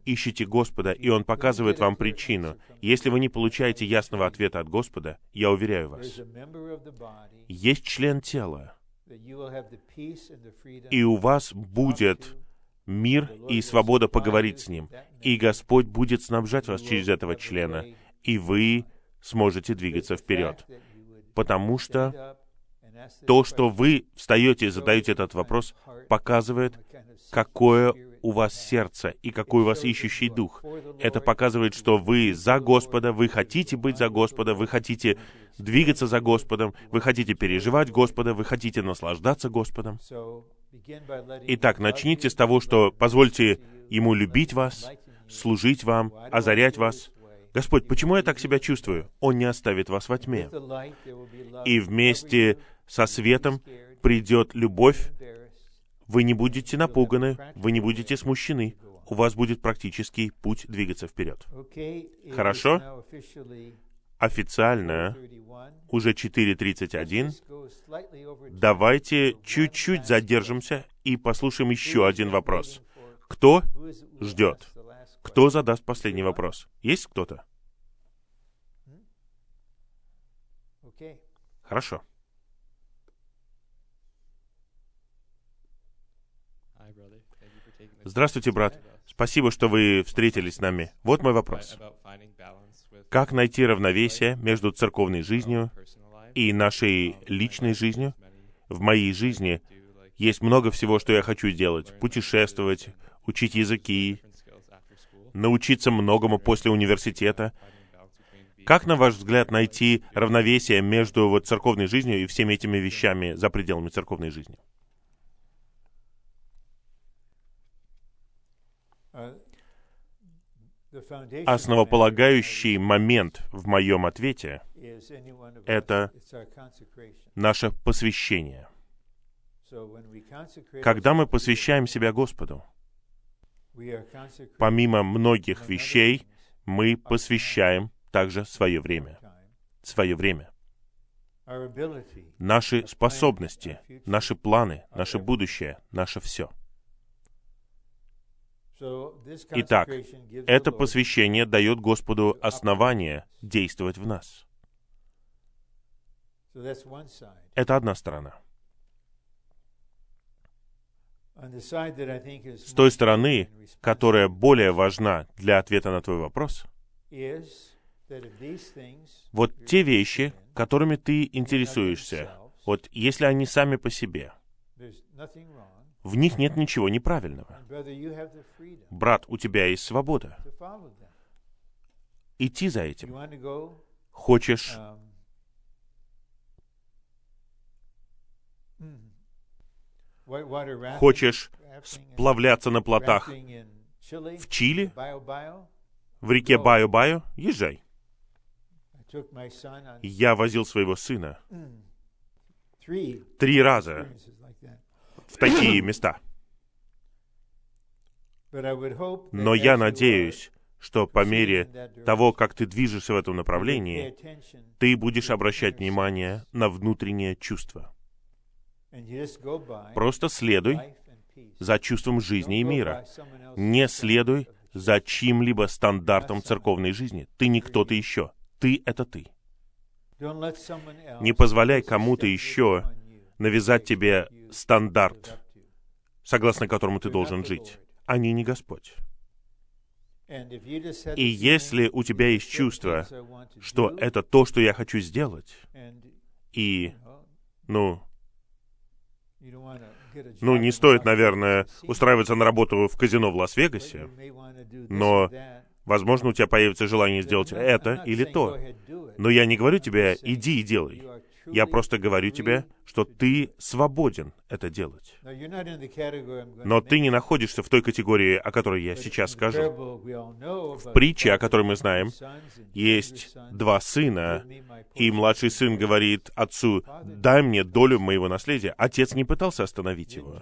ищете Господа, и Он показывает вам причину, если вы не получаете ясного ответа от Господа, я уверяю вас, есть член тела, и у вас будет мир и свобода поговорить с Ним. И Господь будет снабжать вас через этого члена, и вы сможете двигаться вперед. Потому что то, что вы встаете и задаете этот вопрос, показывает, какое у вас сердце и какой у вас ищущий дух. Это показывает, что вы за Господа, вы хотите быть за Господа, вы хотите двигаться за Господом, вы хотите переживать Господа, вы хотите наслаждаться Господом. Итак, начните с того, что позвольте Ему любить вас, служить вам, озарять вас. Господь, почему я так себя чувствую? Он не оставит вас во тьме. И вместе со светом придет любовь, вы не будете напуганы, вы не будете смущены. У вас будет практический путь двигаться вперед. Хорошо? Официально уже 4.31. Давайте чуть-чуть задержимся и послушаем еще один вопрос. Кто ждет? Кто задаст последний вопрос? Есть кто-то? Хорошо. Здравствуйте, брат. Спасибо, что вы встретились с нами. Вот мой вопрос. Как найти равновесие между церковной жизнью и нашей личной жизнью? В моей жизни есть много всего, что я хочу делать. Путешествовать, учить языки, научиться многому после университета. Как, на ваш взгляд, найти равновесие между вот церковной жизнью и всеми этими вещами за пределами церковной жизни? Основополагающий момент в моем ответе — это наше посвящение. Когда мы посвящаем себя Господу, помимо многих вещей, мы посвящаем также свое время. Свое время. Наши способности, наши планы, наше будущее, наше все — Итак, это посвящение дает Господу основание действовать в нас. Это одна сторона. С той стороны, которая более важна для ответа на твой вопрос, вот те вещи, которыми ты интересуешься, вот если они сами по себе, в них нет ничего неправильного. Брат, у тебя есть свобода. Идти за этим. Хочешь Хочешь сплавляться на плотах в Чили, в реке Баю-Баю? Езжай. Я возил своего сына три раза в такие места. Но я надеюсь, что по мере того, как ты движешься в этом направлении, ты будешь обращать внимание на внутреннее чувство. Просто следуй за чувством жизни и мира. Не следуй за чьим-либо стандартом церковной жизни. Ты не кто-то еще. Ты — это ты. Не позволяй кому-то еще навязать тебе стандарт, согласно которому ты должен жить. Они не Господь. И если у тебя есть чувство, что это то, что я хочу сделать, и, ну, ну, не стоит, наверное, устраиваться на работу в казино в Лас-Вегасе, но, возможно, у тебя появится желание сделать это или то. Но я не говорю тебе, иди и делай. Я просто говорю тебе, что ты свободен это делать. Но ты не находишься в той категории, о которой я сейчас скажу. В притче, о которой мы знаем, есть два сына, и младший сын говорит отцу, «Дай мне долю моего наследия». Отец не пытался остановить его.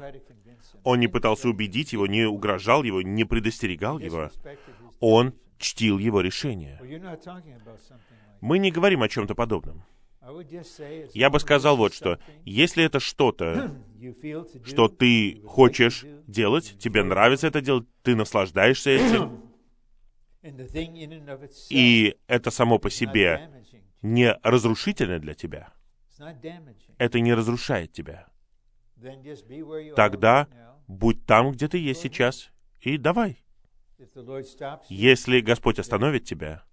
Он не пытался убедить его, не угрожал его, не предостерегал его. Он чтил его решение. Мы не говорим о чем-то подобном. Я бы сказал вот что. Если это что-то, что ты хочешь делать, тебе нравится это делать, ты наслаждаешься этим, и это само по себе не разрушительно для тебя, это не разрушает тебя, тогда будь там, где ты есть сейчас, и давай. Если Господь остановит тебя,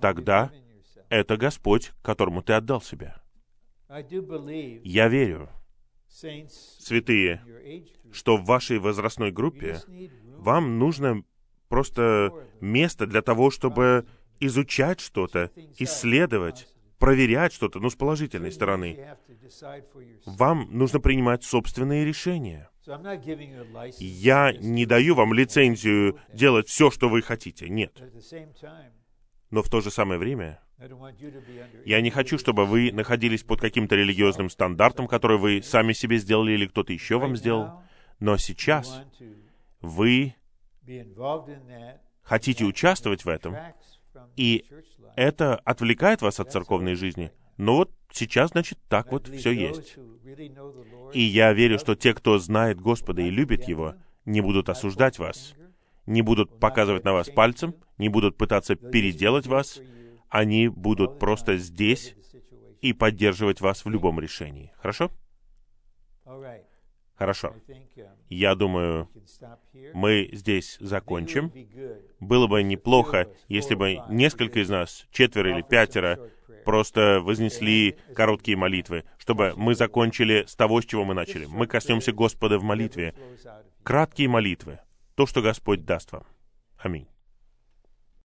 тогда это Господь, которому ты отдал себя. Я верю, святые, что в вашей возрастной группе вам нужно просто место для того, чтобы изучать что-то, исследовать, проверять что-то, ну, с положительной стороны. Вам нужно принимать собственные решения. Я не даю вам лицензию делать все, что вы хотите. Нет. Но в то же самое время я не хочу, чтобы вы находились под каким-то религиозным стандартом, который вы сами себе сделали или кто-то еще вам сделал. Но сейчас вы хотите участвовать в этом, и это отвлекает вас от церковной жизни. Но вот сейчас, значит, так вот все есть. И я верю, что те, кто знает Господа и любит Его, не будут осуждать вас, не будут показывать на вас пальцем, не будут пытаться переделать вас, они будут просто здесь и поддерживать вас в любом решении. Хорошо? Хорошо. Я думаю, мы здесь закончим. Было бы неплохо, если бы несколько из нас, четверо или пятеро, просто вознесли короткие молитвы, чтобы мы закончили с того, с чего мы начали. Мы коснемся Господа в молитве. Краткие молитвы то, что Господь даст вам. Аминь.